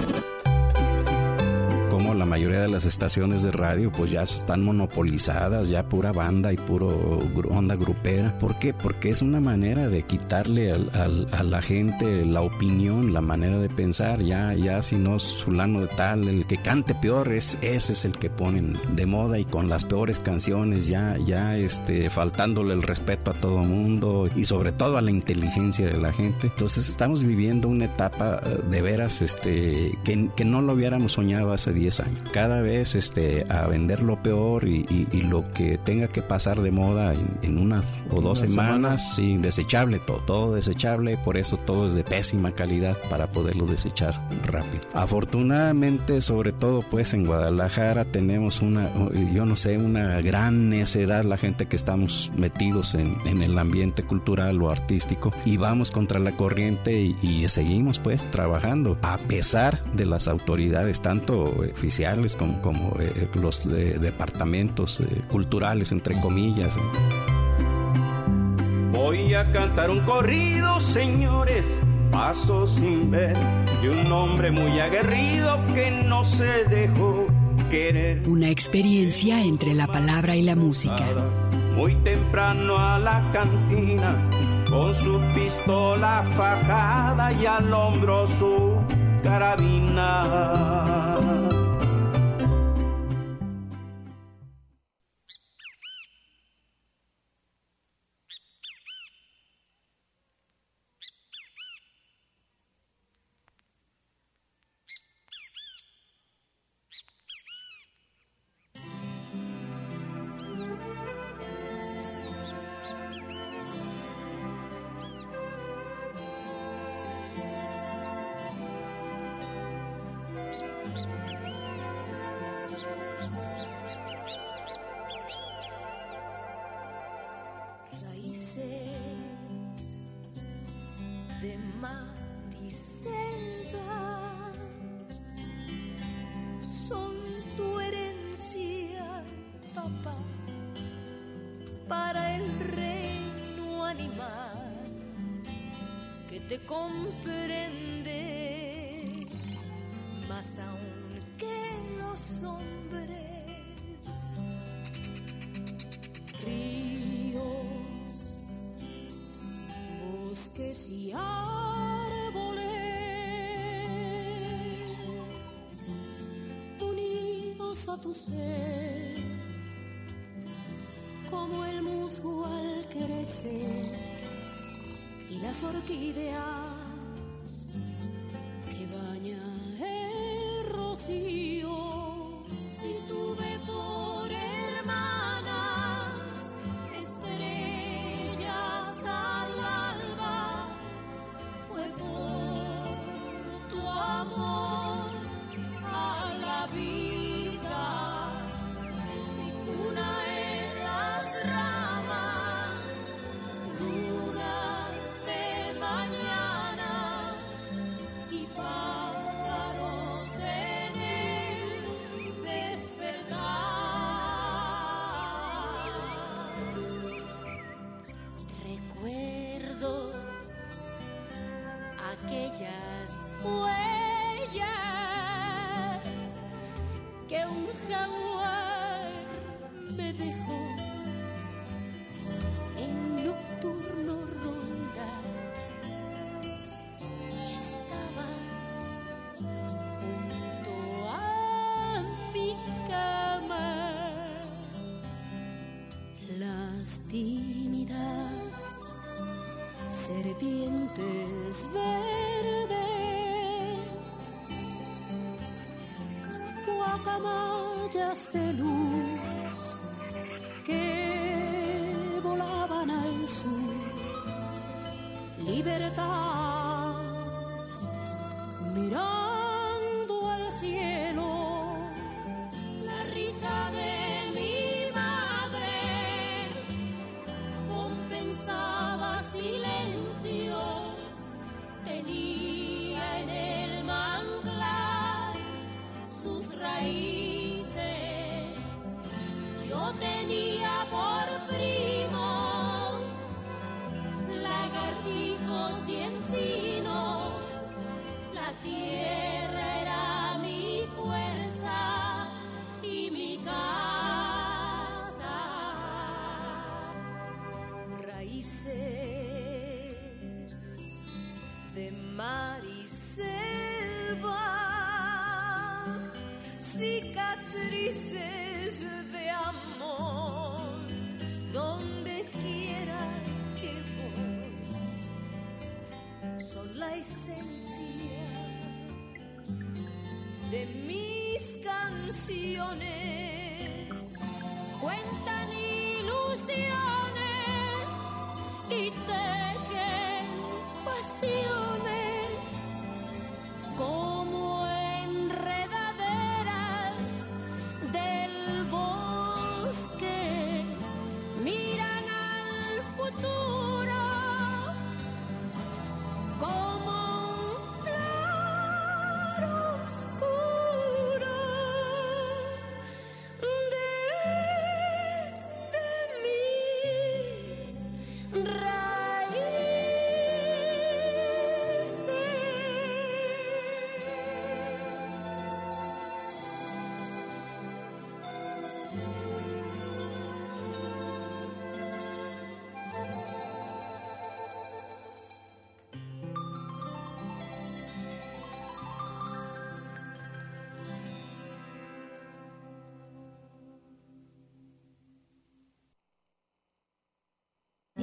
Mayoría de las estaciones de radio pues ya están monopolizadas, ya pura banda y puro onda grupera. ¿Por qué? Porque es una manera de quitarle al- a la gente la opinión, la manera de pensar. Ya, ya si no es fulano de tal, el que cante peor es ese es el que ponen de moda y con las peores canciones ya, ya este, faltándole el respeto a todo mundo y sobre todo a la inteligencia de la gente. Entonces estamos viviendo una etapa eh, de veras este, que, que no lo hubiéramos soñado hace 10 años. Cada vez este, a vender lo peor y, y- y lo que tenga que pasar de moda en, en una o dos Una semanas, sí, desechable todo, todo desechable, por eso todo es de pésima calidad para poderlo desechar rápido. Afortunadamente, sobre todo pues en Guadalajara tenemos una, yo no sé, una gran necedad la gente que estamos metidos en, en el ambiente cultural o artístico y vamos contra la corriente y, y seguimos pues trabajando a pesar de las autoridades tanto oficiales como, como eh, los eh, departamentos eh, culturales entre comillas. Voy a cantar un corrido, señores, paso sin ver, de un hombre muy aguerrido que no se dejó querer. Una experiencia entre la palabra y la música. Muy temprano a la cantina, con su pistola fajada y al hombro su carabina.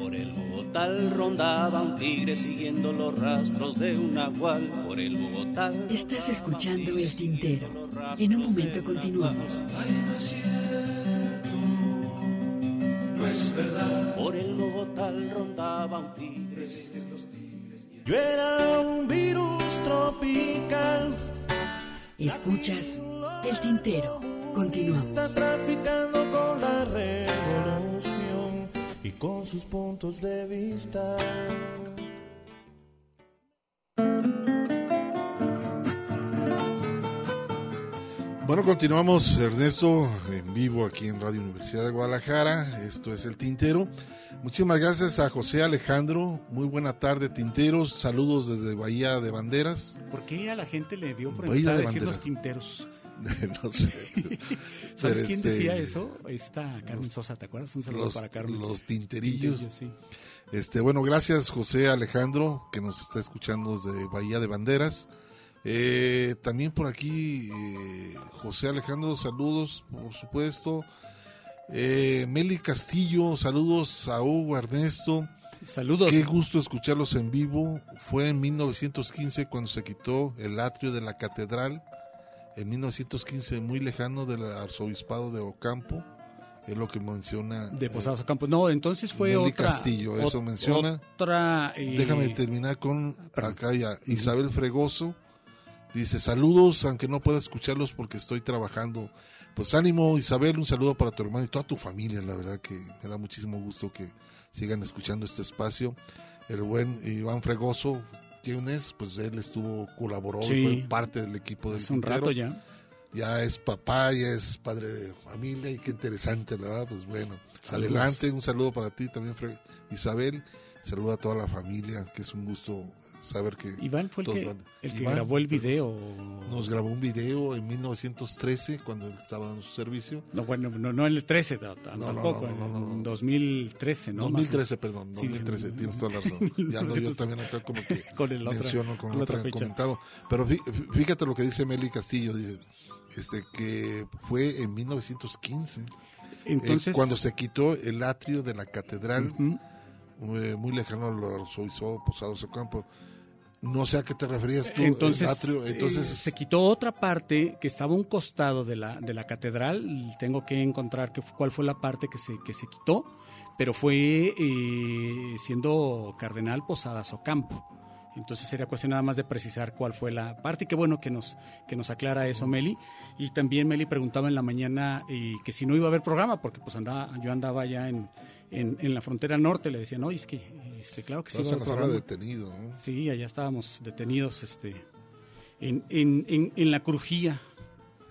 Por el Bogotá rondaba un tigre siguiendo los rastros de un nahual. Por el Bogotá. Estás escuchando El Tintero. En un momento continuamos. No es verdad. Por el Bogotá rondaba un tigre. Yo era un virus tropical. Escuchas El Tintero. Continuamos. Está traficando con sus puntos de vista. Bueno, continuamos, Ernesto, en vivo aquí en Radio Universidad de Guadalajara. Esto es El Tintero. Muchísimas gracias a José Alejandro. Muy buena tarde, Tinteros. Saludos desde Bahía de Banderas. ¿Por qué a la gente le dio por Bahía empezar a de decir los tinteros? no sé. ¿Sabes quién este, decía eso? Esta Carmen Sosa, ¿te acuerdas? Un saludo los, para Carmen. los tinterillos. Tinterillos, sí. Este, bueno, gracias José Alejandro, que nos está escuchando desde Bahía de Banderas. Eh, también por aquí, eh, José Alejandro, saludos, por supuesto. Eh, Meli Castillo, saludos a Hugo Ernesto. Saludos. Qué gusto escucharlos en vivo. Fue en 1915 cuando se quitó el atrio de la catedral. En 1915, muy lejano del arzobispado de Ocampo. Es lo que menciona. De eh, Posadas Ocampo. No, entonces fue Meli otra. Castillo, eso menciona. Otra. eh, Déjame terminar con acá ya. Isabel Fregoso dice saludos, aunque no pueda escucharlos porque estoy trabajando. Pues ánimo Isabel, un saludo para tu hermano y toda tu familia, la verdad que me da muchísimo gusto que sigan escuchando este espacio. El buen Iván Fregoso, ¿quién es? Pues él estuvo, colaboró, Sí. fue parte del equipo del Hace un rato ya. Ya es papá, ya es padre de familia y qué interesante, la verdad, pues bueno. Saludos. Adelante, un saludo para ti también, Isabel. Saluda a toda la familia, que es un gusto saber que... Iván fue el que, van- el que Iván, grabó el video. Nos grabó un video en 1913 cuando estaba dando su servicio. No, bueno, no, no en el 13 t- t- No, no, tampoco, no, no, no, en 2013, ¿no? 2013, Más- perdón, Sí, 2013, tienes toda la razón. Ya ando yo también acá como que Con el otra- menciono con, con otra comentado. Pero fí- fíjate lo que dice Meli Castillo, dice este que fue en 1915. Entonces- eh, cuando se quitó el atrio de la catedral, Ujú. eh, muy lejano al arzobispado Posados Ocampo. No sé a qué te referías tú, Entonces, atrio. Entonces, eh, se quitó otra parte que estaba a un costado de la, de la catedral. y Tengo que encontrar que, cuál fue la parte que se, que se quitó, pero fue eh, siendo cardenal Posadas Ocampo. Entonces sería cuestión nada más de precisar cuál fue la parte. Y qué bueno que nos, que nos aclara eso, Meli. Y también Meli preguntaba en la mañana eh, que si no iba a haber programa, porque pues andaba, yo andaba ya en, en, en la frontera norte. Le decía, no, es que, este, claro que sí. Vas va a a haber la sala programa". detenido, ¿no? Sí, allá estábamos detenidos este, en, en, en, en la crujía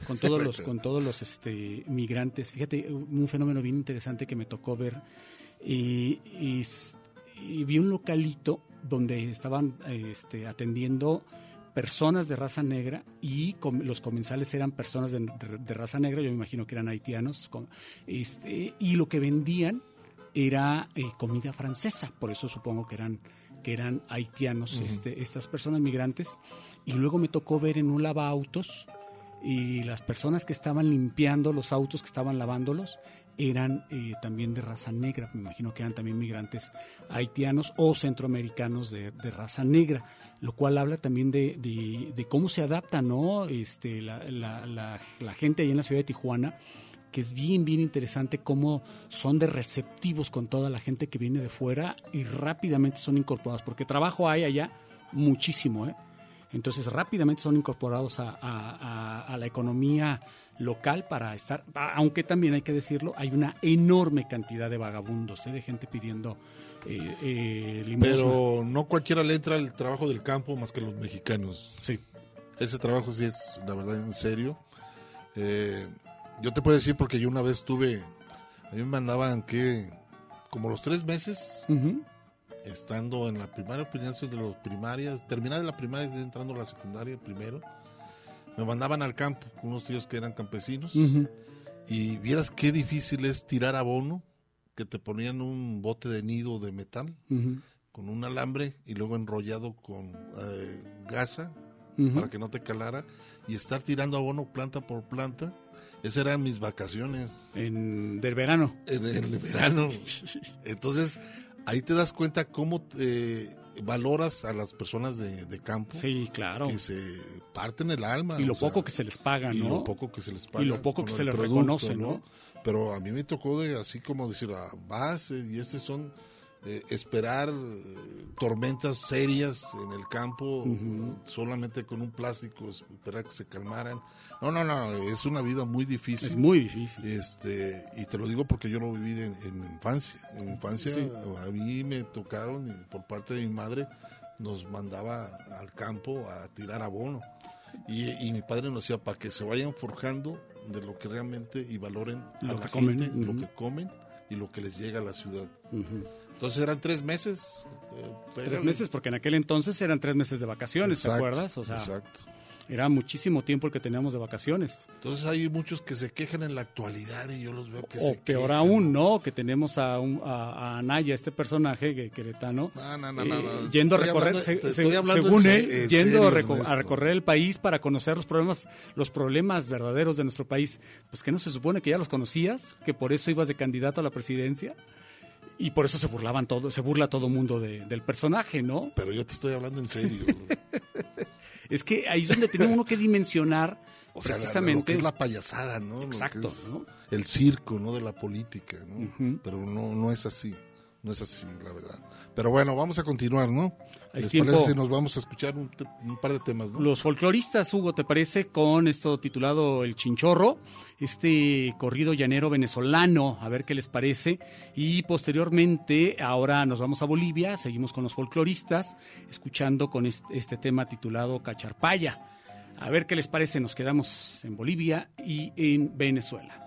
con todos los, con todos los este, migrantes. Fíjate, un fenómeno bien interesante que me tocó ver. Y, y s- y vi un localito donde estaban este, atendiendo personas de raza negra y com- los comensales eran personas de, de- de raza negra, yo me imagino que eran haitianos, com- este, y lo que vendían era eh, comida francesa, por eso supongo que eran, que eran haitianos Ujú. este, estas personas migrantes, y luego me tocó ver en un lavautos y las personas que estaban limpiando los autos, que estaban lavándolos, eran eh, también de raza negra, me imagino que eran también migrantes haitianos o centroamericanos de, de raza negra, lo cual habla también de, de- de cómo se adapta ¿no? este, la, la- la- la gente ahí en la ciudad de Tijuana, que es bien, bien interesante cómo son de receptivos con toda la gente que viene de fuera y rápidamente son incorporados, porque trabajo hay allá muchísimo, ¿eh? Entonces rápidamente son incorporados a, a- a- a la economía local para estar, aunque también hay que decirlo, hay una enorme cantidad de vagabundos, ¿eh? de gente pidiendo eh, eh, limosna. Pero no cualquiera le entra el trabajo del campo más que los mexicanos. Sí. Ese trabajo sí es, la verdad, en serio. Yo te puedo decir porque yo una vez tuve, a mí me mandaban que, como los tres meses, Ujú. estando en la primaria, de los primaria, terminar de la primaria y entrando a la secundaria primero, me mandaban al campo con unos tíos que eran campesinos. Ujú. Y vieras qué difícil es tirar abono, que te ponían un bote de nido de metal con un alambre y luego enrollado con eh, gasa para que no te calara y estar tirando abono planta por planta. Esas eran mis vacaciones. En, del verano. En, en el verano. Entonces, ahí te das cuenta cómo eh, valoras a las personas de, de campo. Sí, claro. Que se parten el alma. Y lo sea, poco que se les paga, y ¿no? lo poco que se les paga. Y lo poco que se les producto, reconoce, ¿no? Pero a mí me tocó de así como decir, ah, vas eh, y estos son eh, esperar eh, tormentas serias en el campo solamente con un plástico, esperar que se calmaran. No, no, no, es una vida muy difícil. Es muy difícil. Este, y te lo digo porque yo lo viví en, en mi infancia. En mi infancia Sí. a mí me tocaron por parte de mi madre nos mandaba al campo a tirar abono. Y, y mi padre nos decía para que se vayan forjando de lo que realmente y valoren a Lo la que comen, gente, lo que comen y lo que les llega a la ciudad. Ujú. Entonces eran tres meses. eh, Tres meses, porque en aquel entonces eran tres meses de vacaciones, ¿te acuerdas? O sea, exacto. Era muchísimo tiempo el que teníamos de vacaciones. Entonces hay muchos que se quejan en la actualidad y yo los veo que o se peor quejan. aún, ¿no? Que tenemos a, un, a, a Anaya, este personaje que, queretano, No, no, no. yendo a recorrer, hablando- se- se- según en él, en yendo a, serio, recorrer el país para conocer los problemas, los problemas verdaderos de nuestro país. Pues que no se supone que ya los conocías, que por eso ibas de candidato a la presidencia. Y por eso se burlaban todo, se burla todo mundo de- del personaje, ¿no? Pero yo te estoy hablando en serio. Es que ahí es donde tiene uno que dimensionar O sea, precisamente lo que es la payasada, ¿no? Lo que Exacto, es ¿no? El circo, ¿no? De la política, ¿no? Pero no, no es así. No es así, la verdad. Pero bueno, vamos a continuar, ¿no? Es ¿Les tiempo. parece si nos vamos a escuchar un, par de temas, no? Los folcloristas, Hugo, ¿te parece? Con esto titulado El Chinchorro, este corrido llanero venezolano, a ver qué les parece. Y posteriormente, ahora nos vamos a Bolivia, seguimos con los folcloristas, escuchando con este, este tema titulado Cacharpaya. A ver qué les parece, nos quedamos en Bolivia y en Venezuela.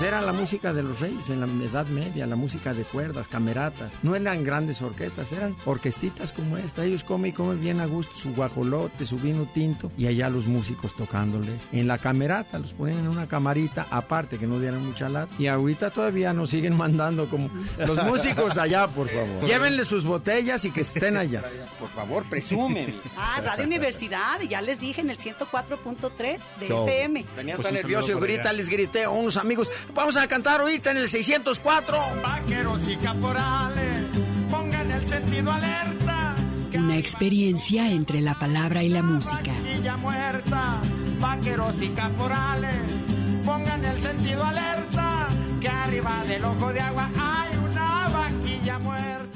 Pues pues era la música de los reyes en la Edad Media, la música de cuerdas, cameratas. No eran grandes orquestas, eran orquestitas como esta. Ellos comen y comen bien a gusto su guajolote, su vino tinto y allá los músicos tocándoles. En la camerata los ponían en una camarita aparte que no dieran mucha lata. Y ahorita todavía nos siguen mandando como los músicos allá, por favor. Llévenle sus botellas y que estén allá. Por favor, presumen. Ah, Radio Universidad, ya les dije en el 104.3 de FM. Venía tan nervioso y ahorita les grité a unos amigos, vamos a cantar ahorita en el 604. Vaqueros y caporales, pongan el sentido alerta. Una experiencia entre la palabra y la música. Vaquilla muerta, vaqueros y caporales, pongan el sentido alerta. Que arriba del ojo de agua hay una vaquilla muerta.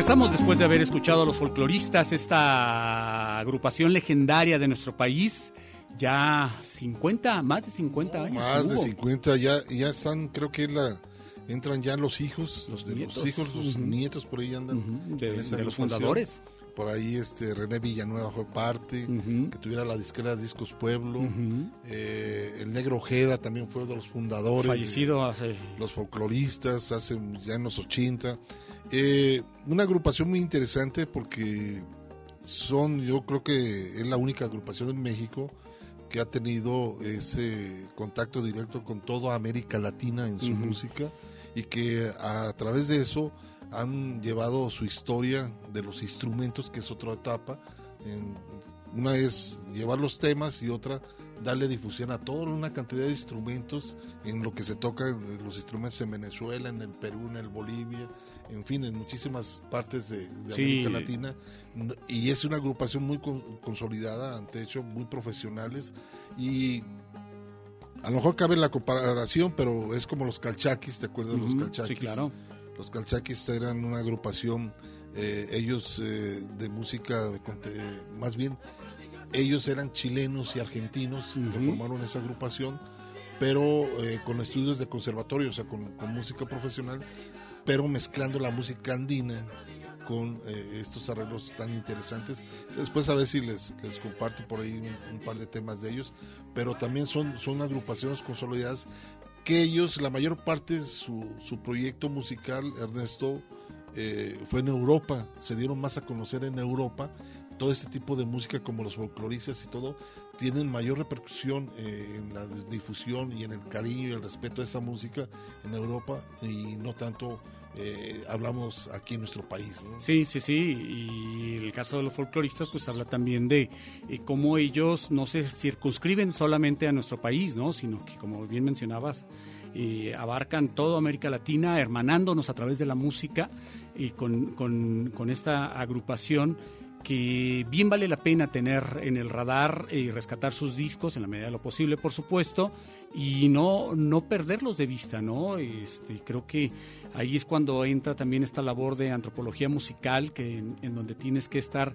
Regresamos después de haber escuchado a los folcloristas, esta agrupación legendaria de nuestro país. Ya 50, más de 50 años. Más de hubo. 50, ya, ya están, creo que la, entran ya los hijos, los, de nietos. los hijos, los nietos por ahí andan. De- los fundadores. Por ahí este René Villanueva fue parte, que tuviera la disquera Discos Pueblo. Eh, el Negro Ojeda también fue de los fundadores. Fallecido hace- Los folcloristas, hace ya en los 80. Eh, una agrupación muy interesante porque son, yo creo que es la única agrupación en México que ha tenido ese contacto directo con toda América Latina en su música y que a través de eso han llevado su historia de los instrumentos, que es otra etapa. En- una es llevar los temas y otra darle difusión a toda una cantidad de instrumentos en lo que se toca los instrumentos en Venezuela, en el Perú, en el Bolivia, en fin, en muchísimas partes de, de Sí. América Latina. Y es una agrupación muy con- consolidada, ante hecho, muy profesionales y a lo mejor cabe la comparación, pero es como los calchaquis, ¿te acuerdas de los calchaquis? sí, claro. Los calchaquis eran una agrupación, eh, ellos eh, de música, de eh, más bien, ellos eran chilenos y argentinos que formaron esa agrupación, pero eh, con estudios de conservatorio, o sea, con, con música profesional, pero mezclando la música andina con eh, estos arreglos tan interesantes. Después a ver si les, les comparto por ahí un, un par de temas de ellos, pero también son, son agrupaciones consolidadas que ellos, la mayor parte de su, su proyecto musical, Ernesto, eh, fue en Europa, se dieron más a conocer en Europa. Todo este tipo de música, como los folcloristas y todo, tienen mayor repercusión eh, en la difusión y en el cariño y el respeto a esa música en Europa y no tanto eh, hablamos aquí en nuestro país. ¿no? Sí, sí, sí. Y el caso de los folcloristas, pues habla también de eh, cómo ellos no se circunscriben solamente a nuestro país, ¿no? Sino que, como bien mencionabas, eh, abarcan toda América Latina, hermanándonos a través de la música y con, con- con esta agrupación que bien vale la pena tener en el radar y rescatar sus discos en la medida de lo posible, por supuesto, y no, no perderlos de vista, ¿no? Este, creo que ahí es cuando entra también esta labor de antropología musical, que en, donde tienes que estar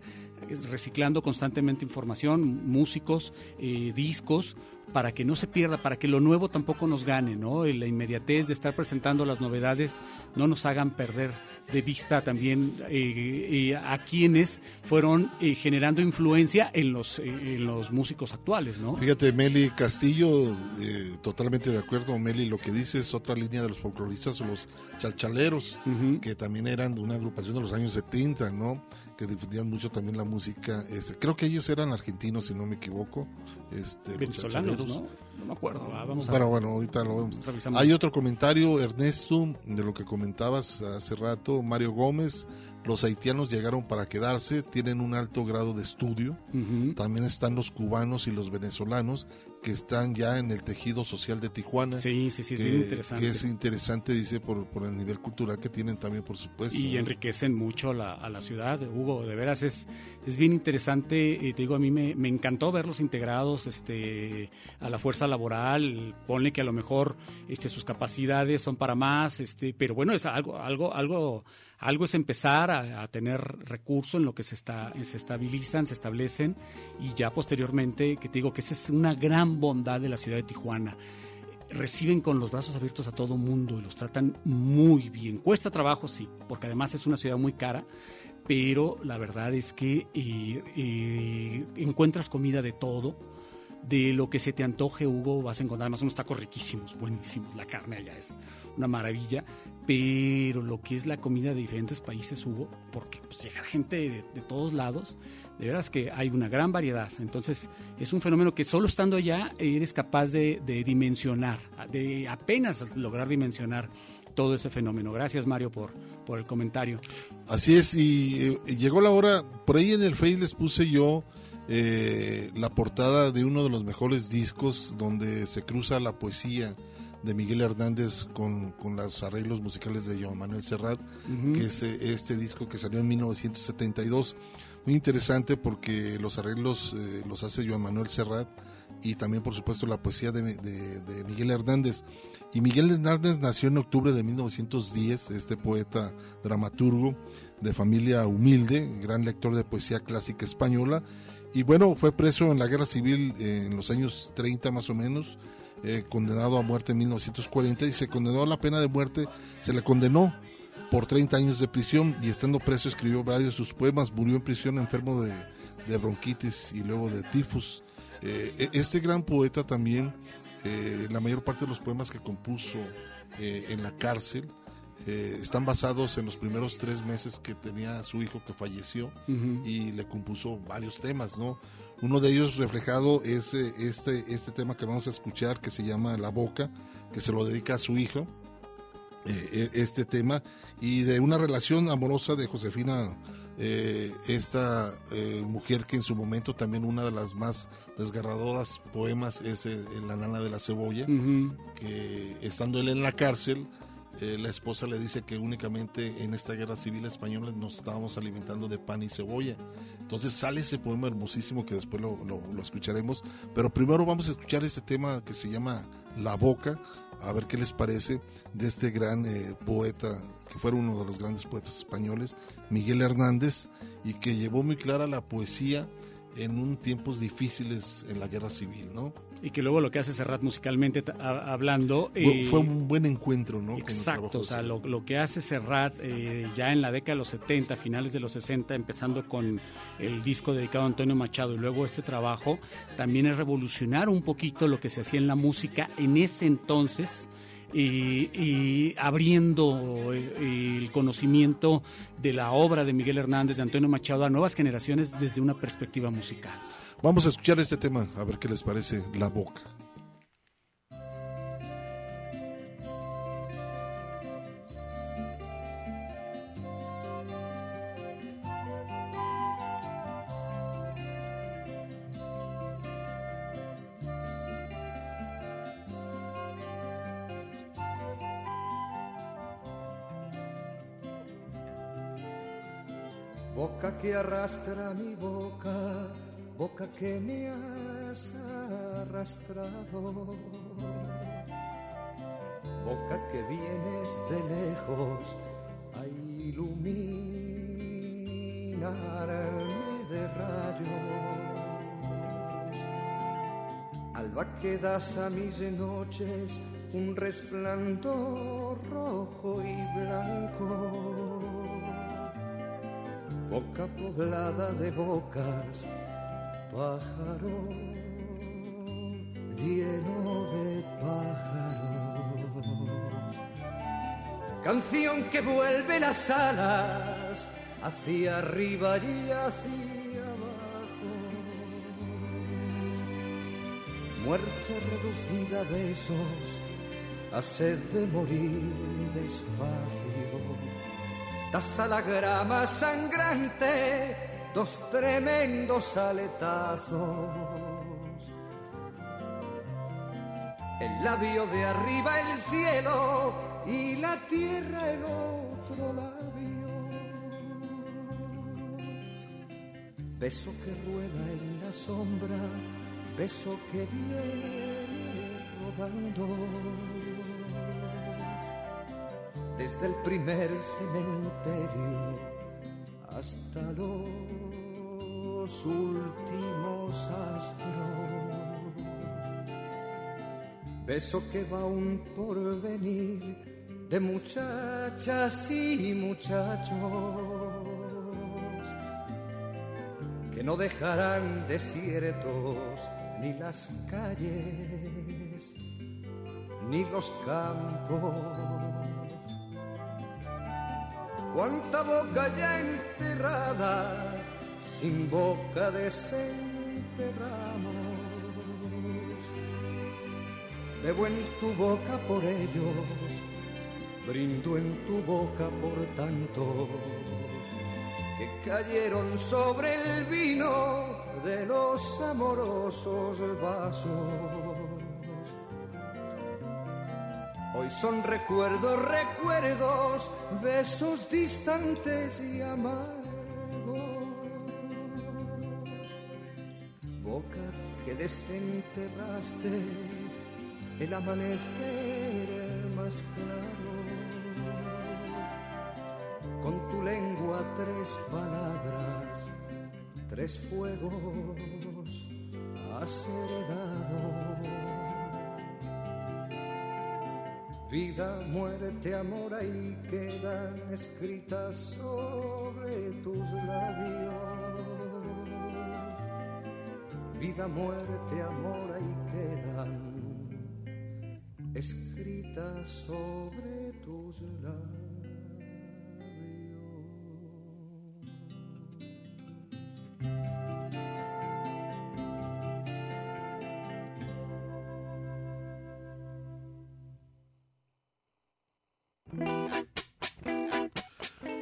eh, reciclando constantemente información, músicos, eh, discos, para que no se pierda, para que lo nuevo tampoco nos gane, ¿no? Y la inmediatez de estar presentando las novedades no nos hagan perder de vista también eh, eh, a quienes fueron eh, generando influencia en los, en los músicos actuales, ¿no? Fíjate, Meli Castillo, eh, totalmente de acuerdo, Meli, lo que dice es otra línea de los folcloristas o los chalchaleros, que también eran de una agrupación de los años 70, ¿no? Que difundían mucho también la música. este, creo que ellos eran argentinos, si no me equivoco. Este, Venezolanos. ¿no? No me acuerdo. ah, vamos a Bueno, bueno, ahorita lo vemos. Revisamos. Hay otro comentario, Ernesto, de lo que comentabas hace rato, Mario Gómez. Los haitianos llegaron para quedarse, tienen un alto grado de estudio. También están los cubanos y los venezolanos que están ya en el tejido social de Tijuana. Sí, sí, sí, es bien interesante. que es interesante, dice, por, por el nivel cultural que tienen también, por supuesto. y enriquecen mucho la- a la ciudad. Hugo, de veras es, es bien interesante. eh, te digo, a mí me, me encantó verlos integrados este, a la fuerza laboral. Ponle que a lo mejor este, sus capacidades son para más, este, pero bueno, es algo, algo, algo, algo es empezar a, a tener recurso en lo que se, está, se estabilizan, se establecen y ya posteriormente, que te digo que esa es una gran bondad de la ciudad de Tijuana reciben con los brazos abiertos a todo mundo y los tratan muy bien. Cuesta trabajo, sí, porque además es una ciudad muy cara, pero la verdad es que eh, eh, encuentras comida de todo. De lo que se te antoje, Hugo, vas a encontrar más unos tacos riquísimos, buenísimos. La carne allá es una maravilla. Pero lo que es la comida de diferentes países, Hugo, porque pues, llega gente de, todos lados, de veras que hay una gran variedad. Entonces, es un fenómeno que solo estando allá eres capaz de, de dimensionar, de apenas lograr dimensionar todo ese fenómeno. Gracias, Mario, por, por el comentario. Así es, y eh, llegó la hora, por ahí en el Face les puse yo eh, la portada de uno de los mejores discos donde se cruza la poesía de Miguel Hernández con, con los arreglos musicales de Joan Manuel Serrat, que es eh, este disco que salió en 1972. Muy interesante porque los arreglos eh, los hace Joan Manuel Serrat y también por supuesto la poesía de, de, de, Miguel Hernández. Y Miguel Hernández nació en octubre de 1910, este poeta dramaturgo de familia humilde, gran lector de poesía clásica española. Y bueno, fue preso en la guerra civil eh, en los años 30 más o menos, eh, condenado a muerte en 1940 y se condenó a la pena de muerte, se le condenó por 30 años de prisión y estando preso escribió varios de sus poemas, murió en prisión enfermo de, de bronquitis y luego de tifus. Eh, e, este gran poeta también, eh, la mayor parte de los poemas que compuso eh, en la cárcel, están basados en los primeros tres meses que tenía su hijo que falleció y le compuso varios temas, ¿no? Uno de ellos reflejado es este, este tema que vamos a escuchar que se llama La Boca, que se lo dedica a su hijo, este tema, y de una relación amorosa de Josefina eh, esta eh, mujer que en su momento también una de las más desgarradoras poemas es eh, La nana de la cebolla, que estando él en la cárcel, eh, la esposa le dice que únicamente en esta guerra civil española nos estábamos alimentando de pan y cebolla. Entonces sale ese poema hermosísimo que después lo, lo, escucharemos, pero primero vamos a escuchar este tema que se llama La Boca, a ver qué les parece de este gran eh, poeta, que fue uno de los grandes poetas españoles, Miguel Hernández, y que llevó muy clara la poesía en un tiempos difíciles en la guerra civil, ¿no? Y que luego lo que hace Serrat musicalmente hablando... Eh, fue un buen encuentro, ¿no? Exacto, o sea, lo, lo, que hace Serrat eh, ya en la década de los 70, finales de los 60, empezando con el disco dedicado a Antonio Machado y luego este trabajo, también es revolucionar un poquito lo que se hacía en la música en ese entonces y, abriendo eh, el conocimiento de la obra de Miguel Hernández, de Antonio Machado, a nuevas generaciones desde una perspectiva musical. Vamos a escuchar este tema, a ver qué les parece La Boca. boca que arrastra mi boca, boca que me has arrastrado, boca que vienes de lejos a iluminarme de rayos, alba que das a mis noches un resplandor rojo y blanco. Boca poblada de bocas, pájaro lleno de pájaros. Canción que vuelve las alas hacia arriba y hacia abajo. Muerte reducida a besos, a sed de morir despacio a la grama sangrante dos tremendos aletazos. El labio de arriba el cielo y la tierra el otro labio. Beso que rueda en la sombra, beso que viene rodando desde el primer cementerio hasta los últimos astros. Beso que va un porvenir de muchachas y muchachos que no dejarán desiertos ni las calles ni los campos cuánta boca ya enterrada, sin boca desenterramos. Bebo en tu boca por ellos, brindo en tu boca por tantos que cayeron sobre el vino de los amorosos vasos. Hoy son recuerdos, recuerdos, besos distantes y amargos. Boca que desenterraste el amanecer más claro. Con tu lengua tres palabras, tres fuegos has heredado. Vida, muerte, amor, ahí quedan escritas sobre tus labios. Vida, muerte, amor, ahí quedan escritas sobre tus labios.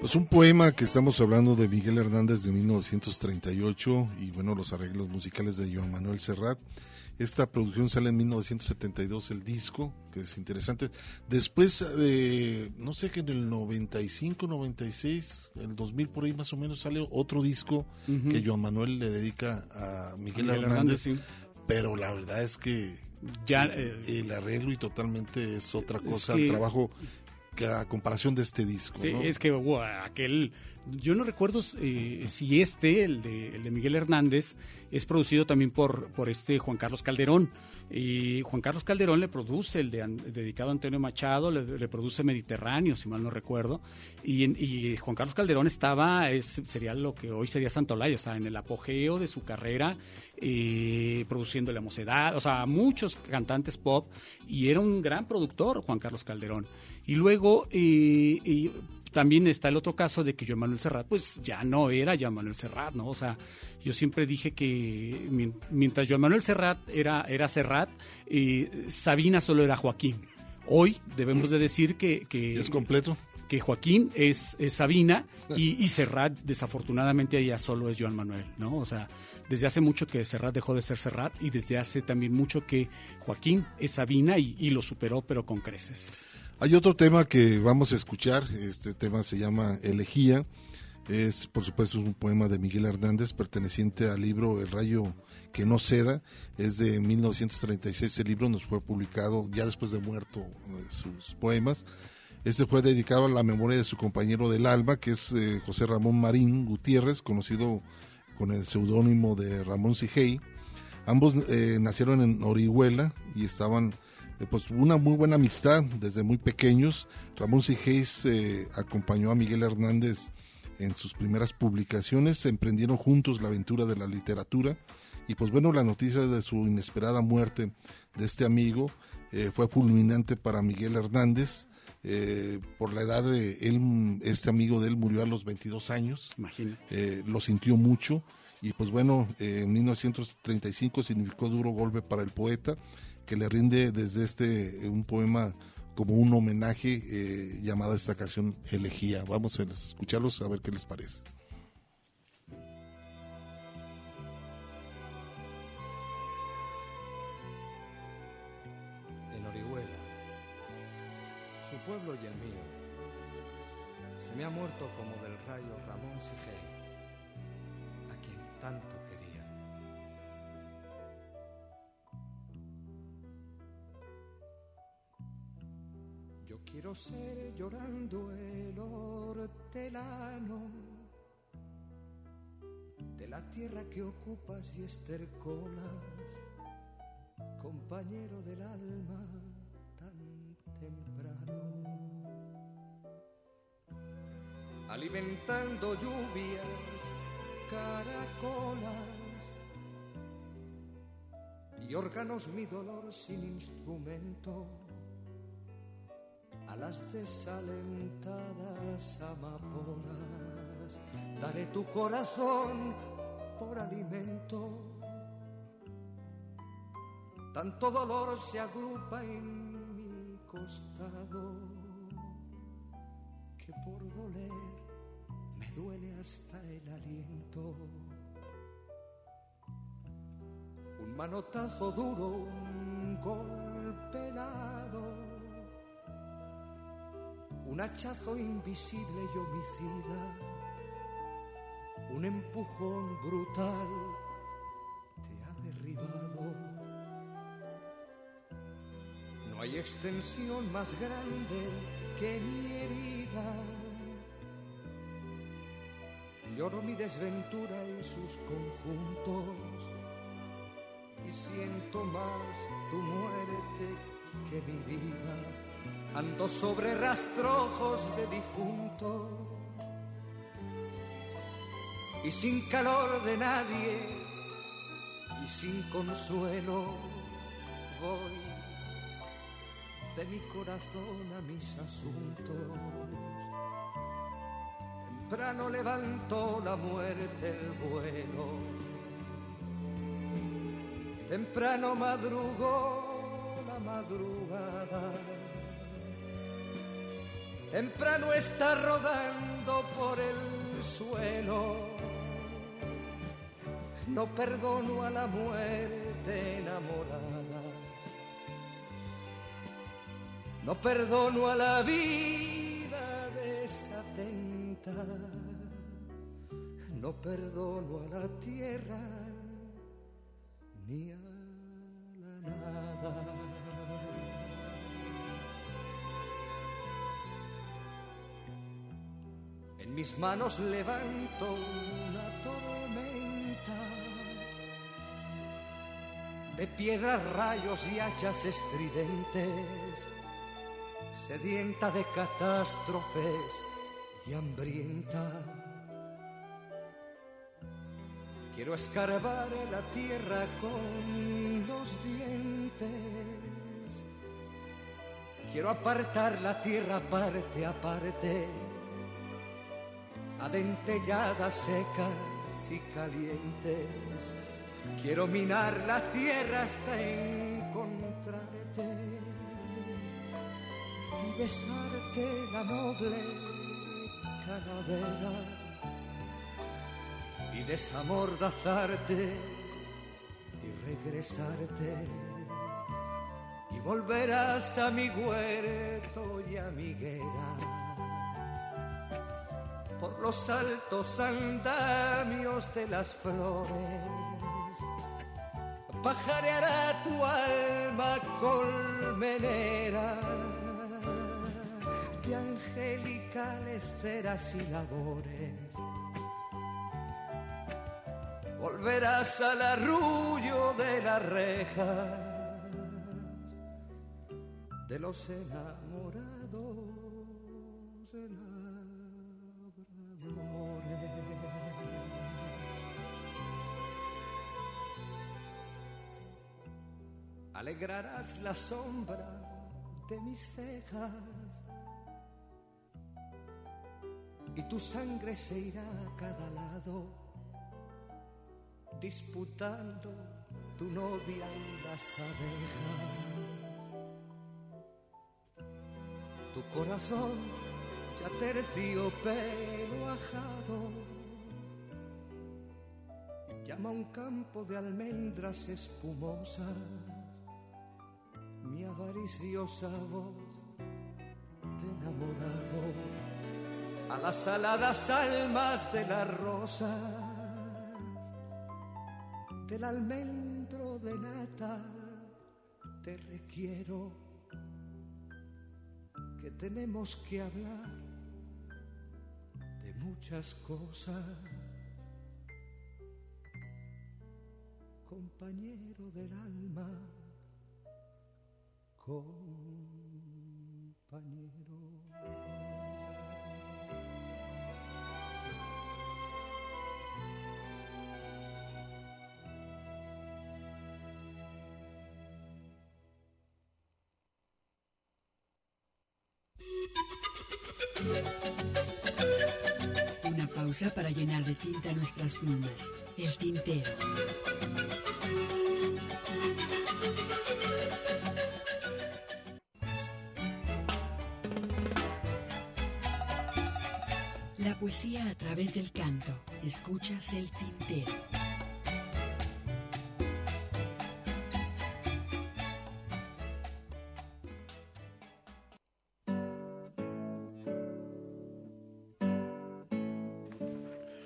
Pues un poema que estamos hablando de Miguel Hernández de 1938 y bueno, los arreglos musicales de Joan Manuel Serrat. Esta producción sale en 1972 el disco, que es interesante. Después de, no sé que en el 95, 96, el 2000 por ahí más o menos sale otro disco que Joan Manuel le dedica a Miguel, Miguel Hernández. Hernández, Pero la verdad es que Ya, el, eh, el arreglo y totalmente es otra es cosa, que- el trabajo a comparación de este disco. Sí, ¿no? es que wow, aquel, yo no recuerdo eh, si este, el de, el de Miguel Hernández, es producido también por, por este Juan Carlos Calderón. Y Juan Carlos Calderón le produce el dedicado a Antonio Machado, le, produce Mediterráneo, si mal no recuerdo. Y, Juan Carlos Calderón estaba, es, sería lo que hoy sería Santolaya, o sea, en el apogeo de su carrera, produciendo La Mocedad, o sea, muchos cantantes pop, y era un gran productor, Juan Carlos Calderón. Y luego, eh, también está el otro caso de que Joan Manuel Serrat, pues ya no era Joan Manuel Serrat, ¿no? O sea, yo siempre dije que mien- mientras Joan Manuel Serrat era, era Serrat, eh, Sabina solo era Joaquín. Hoy debemos de decir que... que ¿Es completo? Que Joaquín es, es Sabina y, y Serrat, desafortunadamente, ya solo es Joan Manuel, ¿no? O sea, desde hace mucho que Serrat dejó de ser Serrat y desde hace también mucho que Joaquín es Sabina y, y lo superó, pero con creces. Hay otro tema que vamos a escuchar, este tema se llama Elegía, es por supuesto un poema de Miguel Hernández perteneciente al libro El rayo que no ceda, es de 1936, el libro nos fue publicado ya después de muerto eh, sus poemas. Este fue dedicado a la memoria de su compañero del alba, que es eh, José Ramón Marín Gutiérrez, conocido con el seudónimo de Ramón Sigey. Ambos eh, nacieron en Orihuela y estaban pues una muy buena amistad desde muy pequeños. Ramón Sigés eh, acompañó a Miguel Hernández en sus primeras publicaciones, emprendieron juntos la aventura de la literatura y pues bueno, la noticia de su inesperada muerte de este amigo eh, fue fulminante para Miguel Hernández. eh, por la edad de él, este amigo de él murió a los 22 años. Imagínate. Eh, lo sintió mucho y pues bueno, eh, en 1935 significó duro golpe para el poeta que le rinde desde este eh, un poema como un homenaje eh, llamada esta canción Elegía. Vamos a escucharlos a ver qué les parece. en Orihuela, su pueblo y el mío, se me ha muerto como del rayo Ramón Sigey, a quien tanto quiero ser llorando el hortelano de la tierra que ocupas y estercolas compañero del alma tan temprano. Alimentando lluvias, caracolas y órganos mi dolor sin instrumento a las desalentadas amapolas. Daré tu corazón por alimento tanto dolor se agrupa en mi costado que por doler me duele hasta el aliento. Un manotazo duro, un golpe un hachazo invisible y homicida, un empujón brutal te ha derribado. No hay extensión más grande que mi herida. Lloro mi desventura y sus conjuntos y siento más tu muerte que mi vida. Ando sobre rastrojos de difunto. Y sin calor de nadie y sin consuelo voy de mi corazón a mis asuntos. Temprano levantó la muerte el vuelo, temprano madrugó la madrugada, temprano está rodando por el suelo. No perdono a la muerte enamorada no perdono a la vida desatenta, no perdono a la tierra ni a la nada. Mis manos levanto una tormenta de piedras, rayos y hachas estridentes sedienta de catástrofes y hambrienta. Quiero escarbar la tierra con los dientes. Quiero apartar la tierra parte a parte, adentelladas, secas y calientes. Quiero minar la tierra hasta encontrarte y besarte la noble calavera y desamordazarte y regresarte y volverás a mi huerto y a mi guerra por los altos andamios de las flores pajareará tu alma colmenera de angelicales ceras y labores. Volverás al arrullo de las rejas de los enamorados. Alegrarás la sombra de mis cejas. Y tu sangre se irá a cada lado, disputando tu novia y las abejas. Tu corazón ya tercio pelo ajado, llama a un campo de almendras espumosas, mi avariciosa voz de enamorado a las aladas almas de las rosas, del almendro de nata, te requiero que tenemos que hablar de muchas cosas. Compañero del alma, compañero. Una pausa para llenar de tinta nuestras plumas. El tintero. poesía a través del canto. Escuchas el tintero.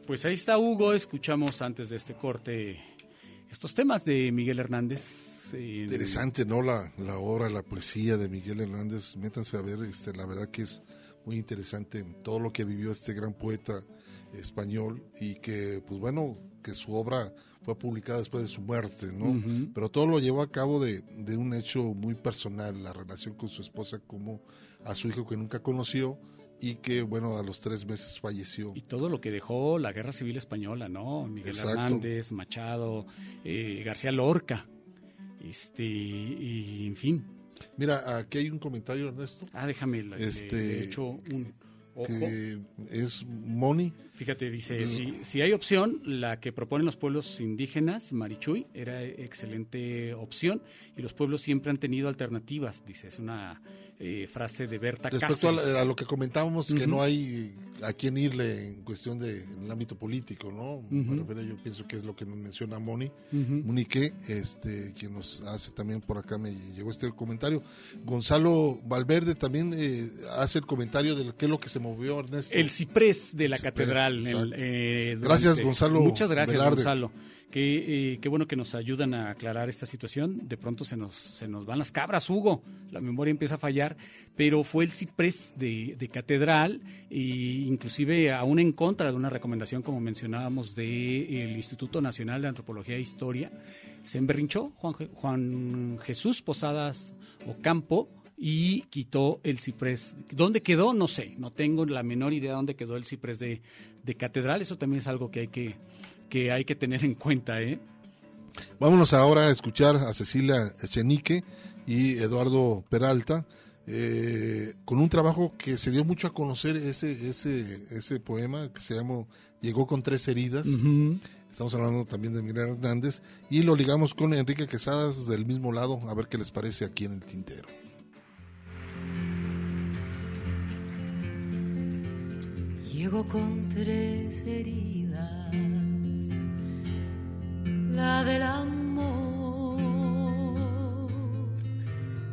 Pues ahí está Hugo, escuchamos antes de este corte estos temas de Miguel Hernández. Eh, Interesante, ¿no? La, la obra, la poesía de Miguel Hernández. Métanse a ver, este, la verdad que es muy interesante todo lo que vivió este gran poeta español y que, pues bueno, que su obra fue publicada después de su muerte, ¿no? Pero todo lo llevó a cabo de, de un hecho muy personal, la relación con su esposa, como a su hijo que nunca conoció y que, bueno, a los tres meses falleció. Y todo lo que dejó la Guerra Civil Española, ¿no? Miguel Exacto. Hernández, Machado, eh, García Lorca, este, y en fin. Mira, aquí hay un comentario, Ernesto. Ah, déjame, le- Este, le echo un ojo. que es Moni. Fíjate, dice, Mm. si, si hay opción, la que proponen los pueblos indígenas, Marichuy, era excelente opción y los pueblos siempre han tenido alternativas, dice, es una eh, frase de Berta Respecto a, Cáceres. a lo que comentábamos, que no hay a quién irle en cuestión de en el ámbito político, ¿no? Me Ujú. refiero, yo pienso que es lo que nos menciona Moni, Ujú. Monique, este, quien nos hace también por acá, me llegó este comentario. Gonzalo Valverde también eh, hace el comentario de qué es lo que se movió, Ernesto. El ciprés de la Ciprés, catedral. El, eh, durante- Gracias, Gonzalo Muchas gracias, Velarde. Gonzalo. Qué, eh, qué bueno que nos ayudan a aclarar esta situación. De pronto se nos, se nos van las cabras, Hugo. La memoria empieza a fallar. Pero fue el ciprés de, de catedral, e inclusive aún en contra de una recomendación, como mencionábamos, del Instituto Nacional de Antropología e Historia. Se emberrinchó Juan, Juan Jesús Posadas Ocampo y quitó el ciprés. ¿Dónde quedó? No sé, no tengo la menor idea dónde quedó el ciprés de, de catedral. Eso también es algo que hay que, que hay que tener en cuenta, ¿eh? Vámonos ahora a escuchar a Cecilia Echenique y Eduardo Peralta eh, con un trabajo que se dio mucho a conocer ese ese ese poema que se llamó Llegó con tres heridas. Estamos hablando también de Miguel Hernández y lo ligamos con Enrique Quesadas del mismo lado a ver qué les parece aquí en el tintero. Llego con tres heridas, la del amor,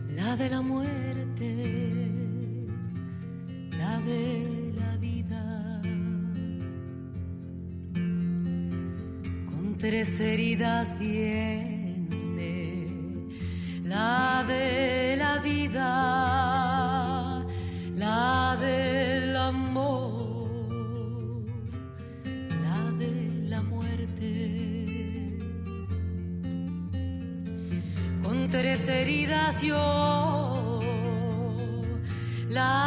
la de la muerte, la de la vida. Con tres heridas viene la de heridas yo, la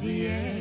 heridas viene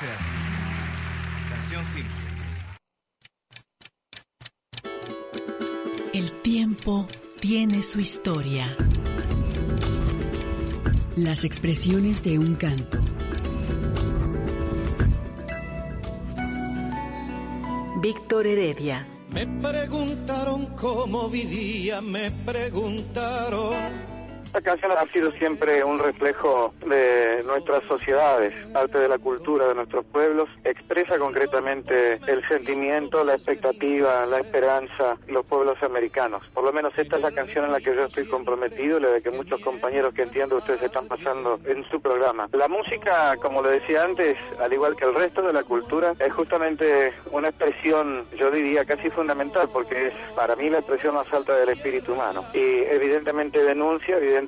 gracias. Canción simple. El tiempo tiene su historia. Las expresiones de un canto. Víctor Heredia. Me preguntaron cómo vivía, me preguntaron. Esta canción ha sido siempre un reflejo de nuestras sociedades, parte de la cultura de nuestros pueblos, expresa concretamente el sentimiento, la expectativa, la esperanza de los pueblos americanos. Por lo menos esta es la canción en la que yo estoy comprometido y la de que muchos compañeros que entiendo ustedes están pasando en su programa. La música, como le decía antes, al igual que el resto de la cultura, es justamente una expresión, yo diría, casi fundamental, porque es para mí la expresión más alta del espíritu humano. Y evidentemente denuncia, evidentemente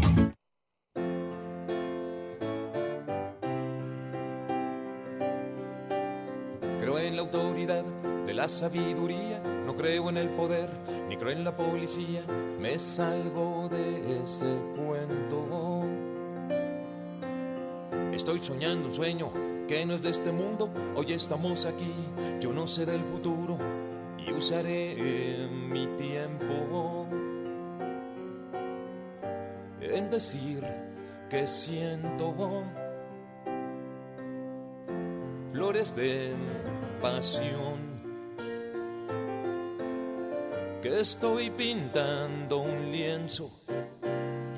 Creo en la autoridad de la sabiduría, no creo en el poder, ni creo en la policía, me salgo de ese cuento. Estoy soñando un sueño que no es de este mundo, hoy estamos aquí, yo no sé del futuro y usaré mi tiempo en decir que siento flores de pasión que estoy pintando un lienzo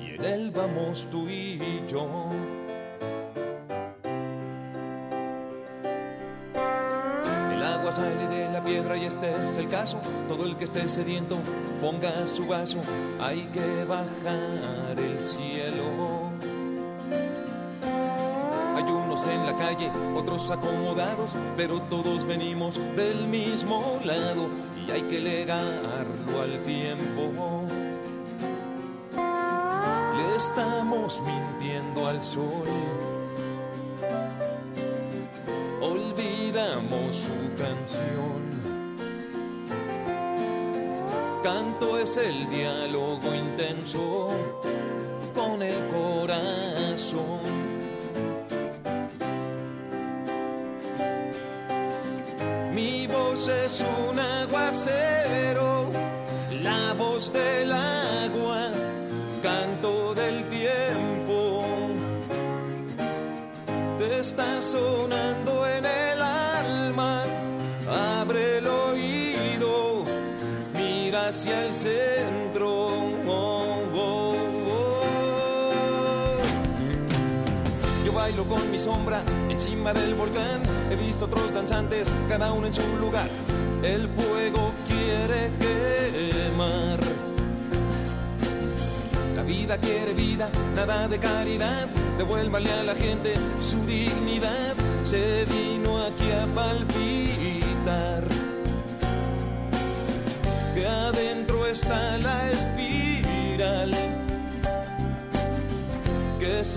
y en él vamos tú y yo. El agua sale de la piedra y este es el caso. Todo el que esté sediento ponga su vaso. Hay que bajar el cielo. En la calle, otros acomodados, pero todos venimos del mismo lado y hay que legarlo al tiempo. Le estamos mintiendo al sol. Olvidamos su canción. Canto es el diálogo intenso es un aguacero, la voz del agua, canto del tiempo. Te está sonando en el alma, abre el oído, mira hacia el centro. Oh, oh. Yo bailo con mi sombra encima del volcán. He visto otros danzantes, cada uno en su lugar. El fuego quiere quemar. La vida quiere vida, nada de caridad. Devuélvale a la gente su dignidad. Se vino aquí a palpitar. Que adentro está la espiral. Que es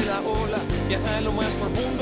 de la ola, viaja a lo más profundo,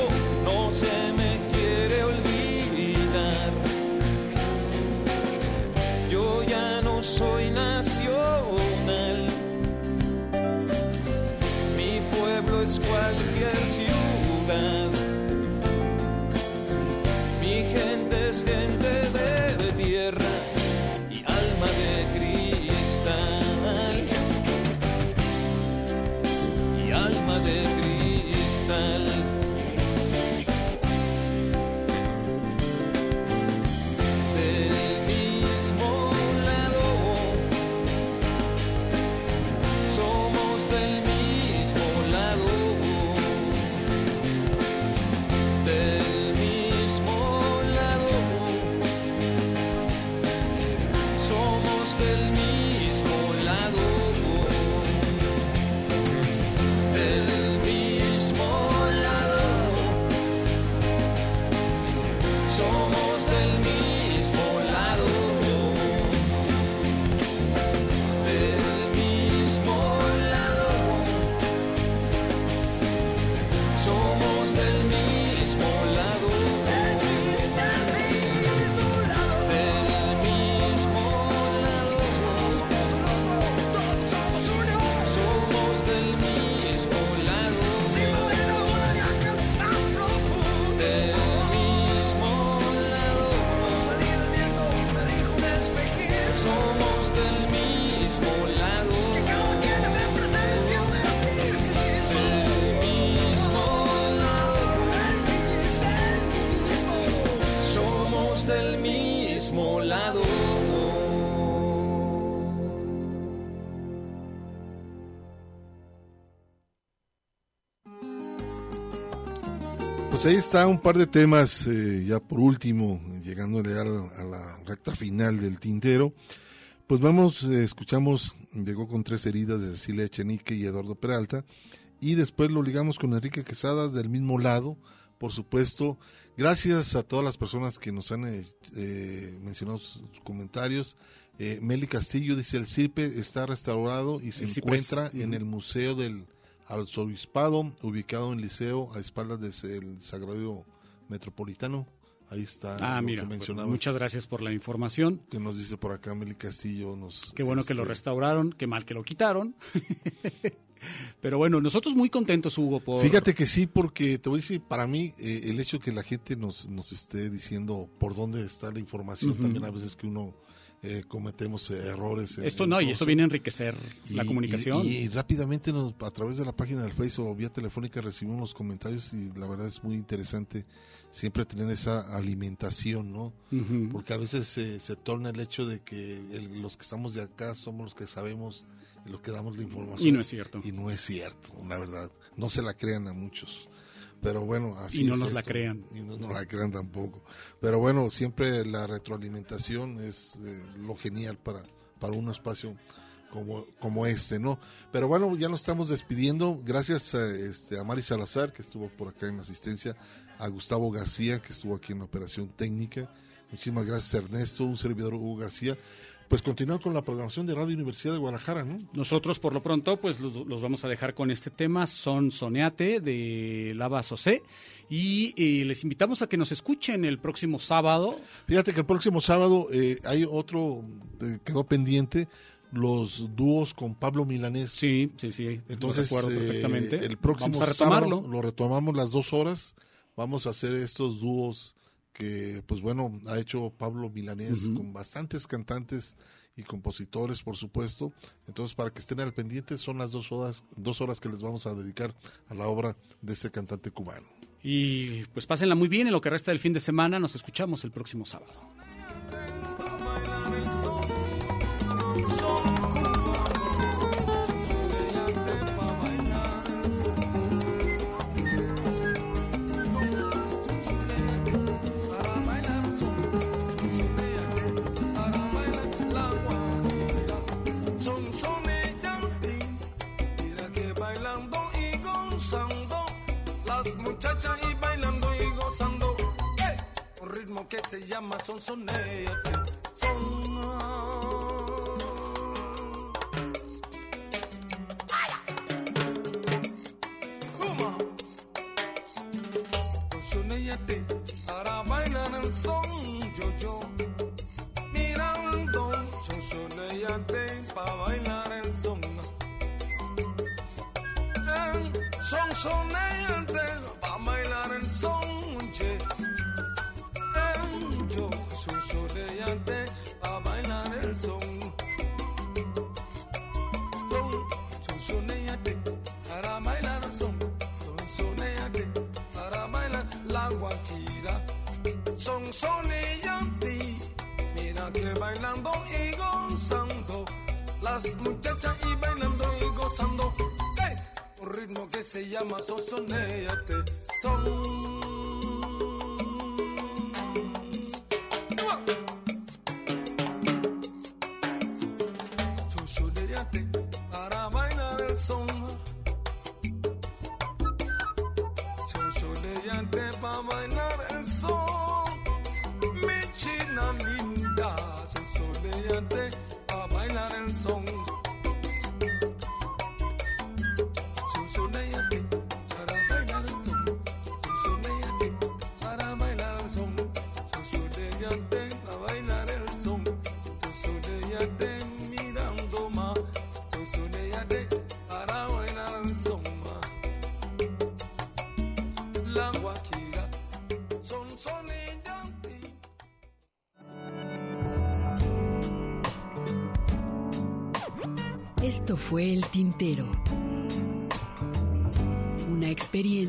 Pues ahí está un par de temas, eh, ya por último, llegándole a la, a la recta final del tintero. Pues vamos, eh, escuchamos, llegó con tres heridas de Cecilia Echenique y Eduardo Peralta, y después lo ligamos con Enrique Quesada del mismo lado, por supuesto. Gracias a todas las personas que nos han eh, eh, mencionado sus comentarios. Eh, Meli Castillo dice, el CIRPE está restaurado y se El CIPRES. encuentra en el Museo del Arzobispado, ubicado en Liceo, a espaldas del Sagrario Metropolitano. Ahí está. Ah, lo mira, que pues, muchas gracias por la información. Que nos dice por acá Meli Castillo. Nos, Qué bueno que lo este, restauraron, qué mal que lo quitaron. Pero bueno, nosotros muy contentos, Hugo, por... Fíjate que sí, porque te voy a decir, para mí eh, el hecho que la gente nos, nos esté diciendo por dónde está la información, también a veces que uno eh, cometemos eh, errores. en- Esto en no, y esto viene a enriquecer la comunicación. Y, y rápidamente nos- a través de la página del Facebook o vía telefónica recibimos los comentarios y la verdad es muy interesante siempre tener esa alimentación, ¿no? Porque a veces se, se torna el hecho de que el- los que estamos de acá somos los que sabemos lo que damos la información. Y no es cierto. Y no es cierto, la verdad. No se la crean a muchos. Pero bueno, así Y no es nos la crean. Y no nos la crean tampoco. Pero bueno, siempre la retroalimentación es eh, lo genial para, para un espacio como, como este, ¿no? Pero bueno, ya nos estamos despidiendo. Gracias a, este, a Mari Salazar, que estuvo por acá en la asistencia, a Gustavo García, que estuvo aquí en la operación técnica. Muchísimas gracias, Ernesto, un servidor Hugo García. Pues continúa con la programación de Radio Universidad de Guadalajara, ¿no? Nosotros por lo pronto pues los, los vamos a dejar con este tema, son Soneate de Lava Sosé y eh, les invitamos a que nos escuchen el próximo sábado. Fíjate que el próximo sábado eh, hay otro, eh, quedó pendiente, los dúos con Pablo Milanés. Sí, sí, sí. Entonces, lo eh, perfectamente. el próximo Vamos a retomarlo. sábado lo retomamos las dos horas. Vamos a hacer estos dúos que, pues bueno, ha hecho Pablo Milanés con bastantes cantantes y compositores, por supuesto. Entonces, para que estén al pendiente, son las dos horas, dos horas que les vamos a dedicar a la obra de este cantante cubano. Y pues pásenla muy bien en lo que resta del fin de semana. Nos escuchamos el próximo sábado. Que se llama son las muchachas y bailando y gozando, un ritmo que se llama sosoneate, son.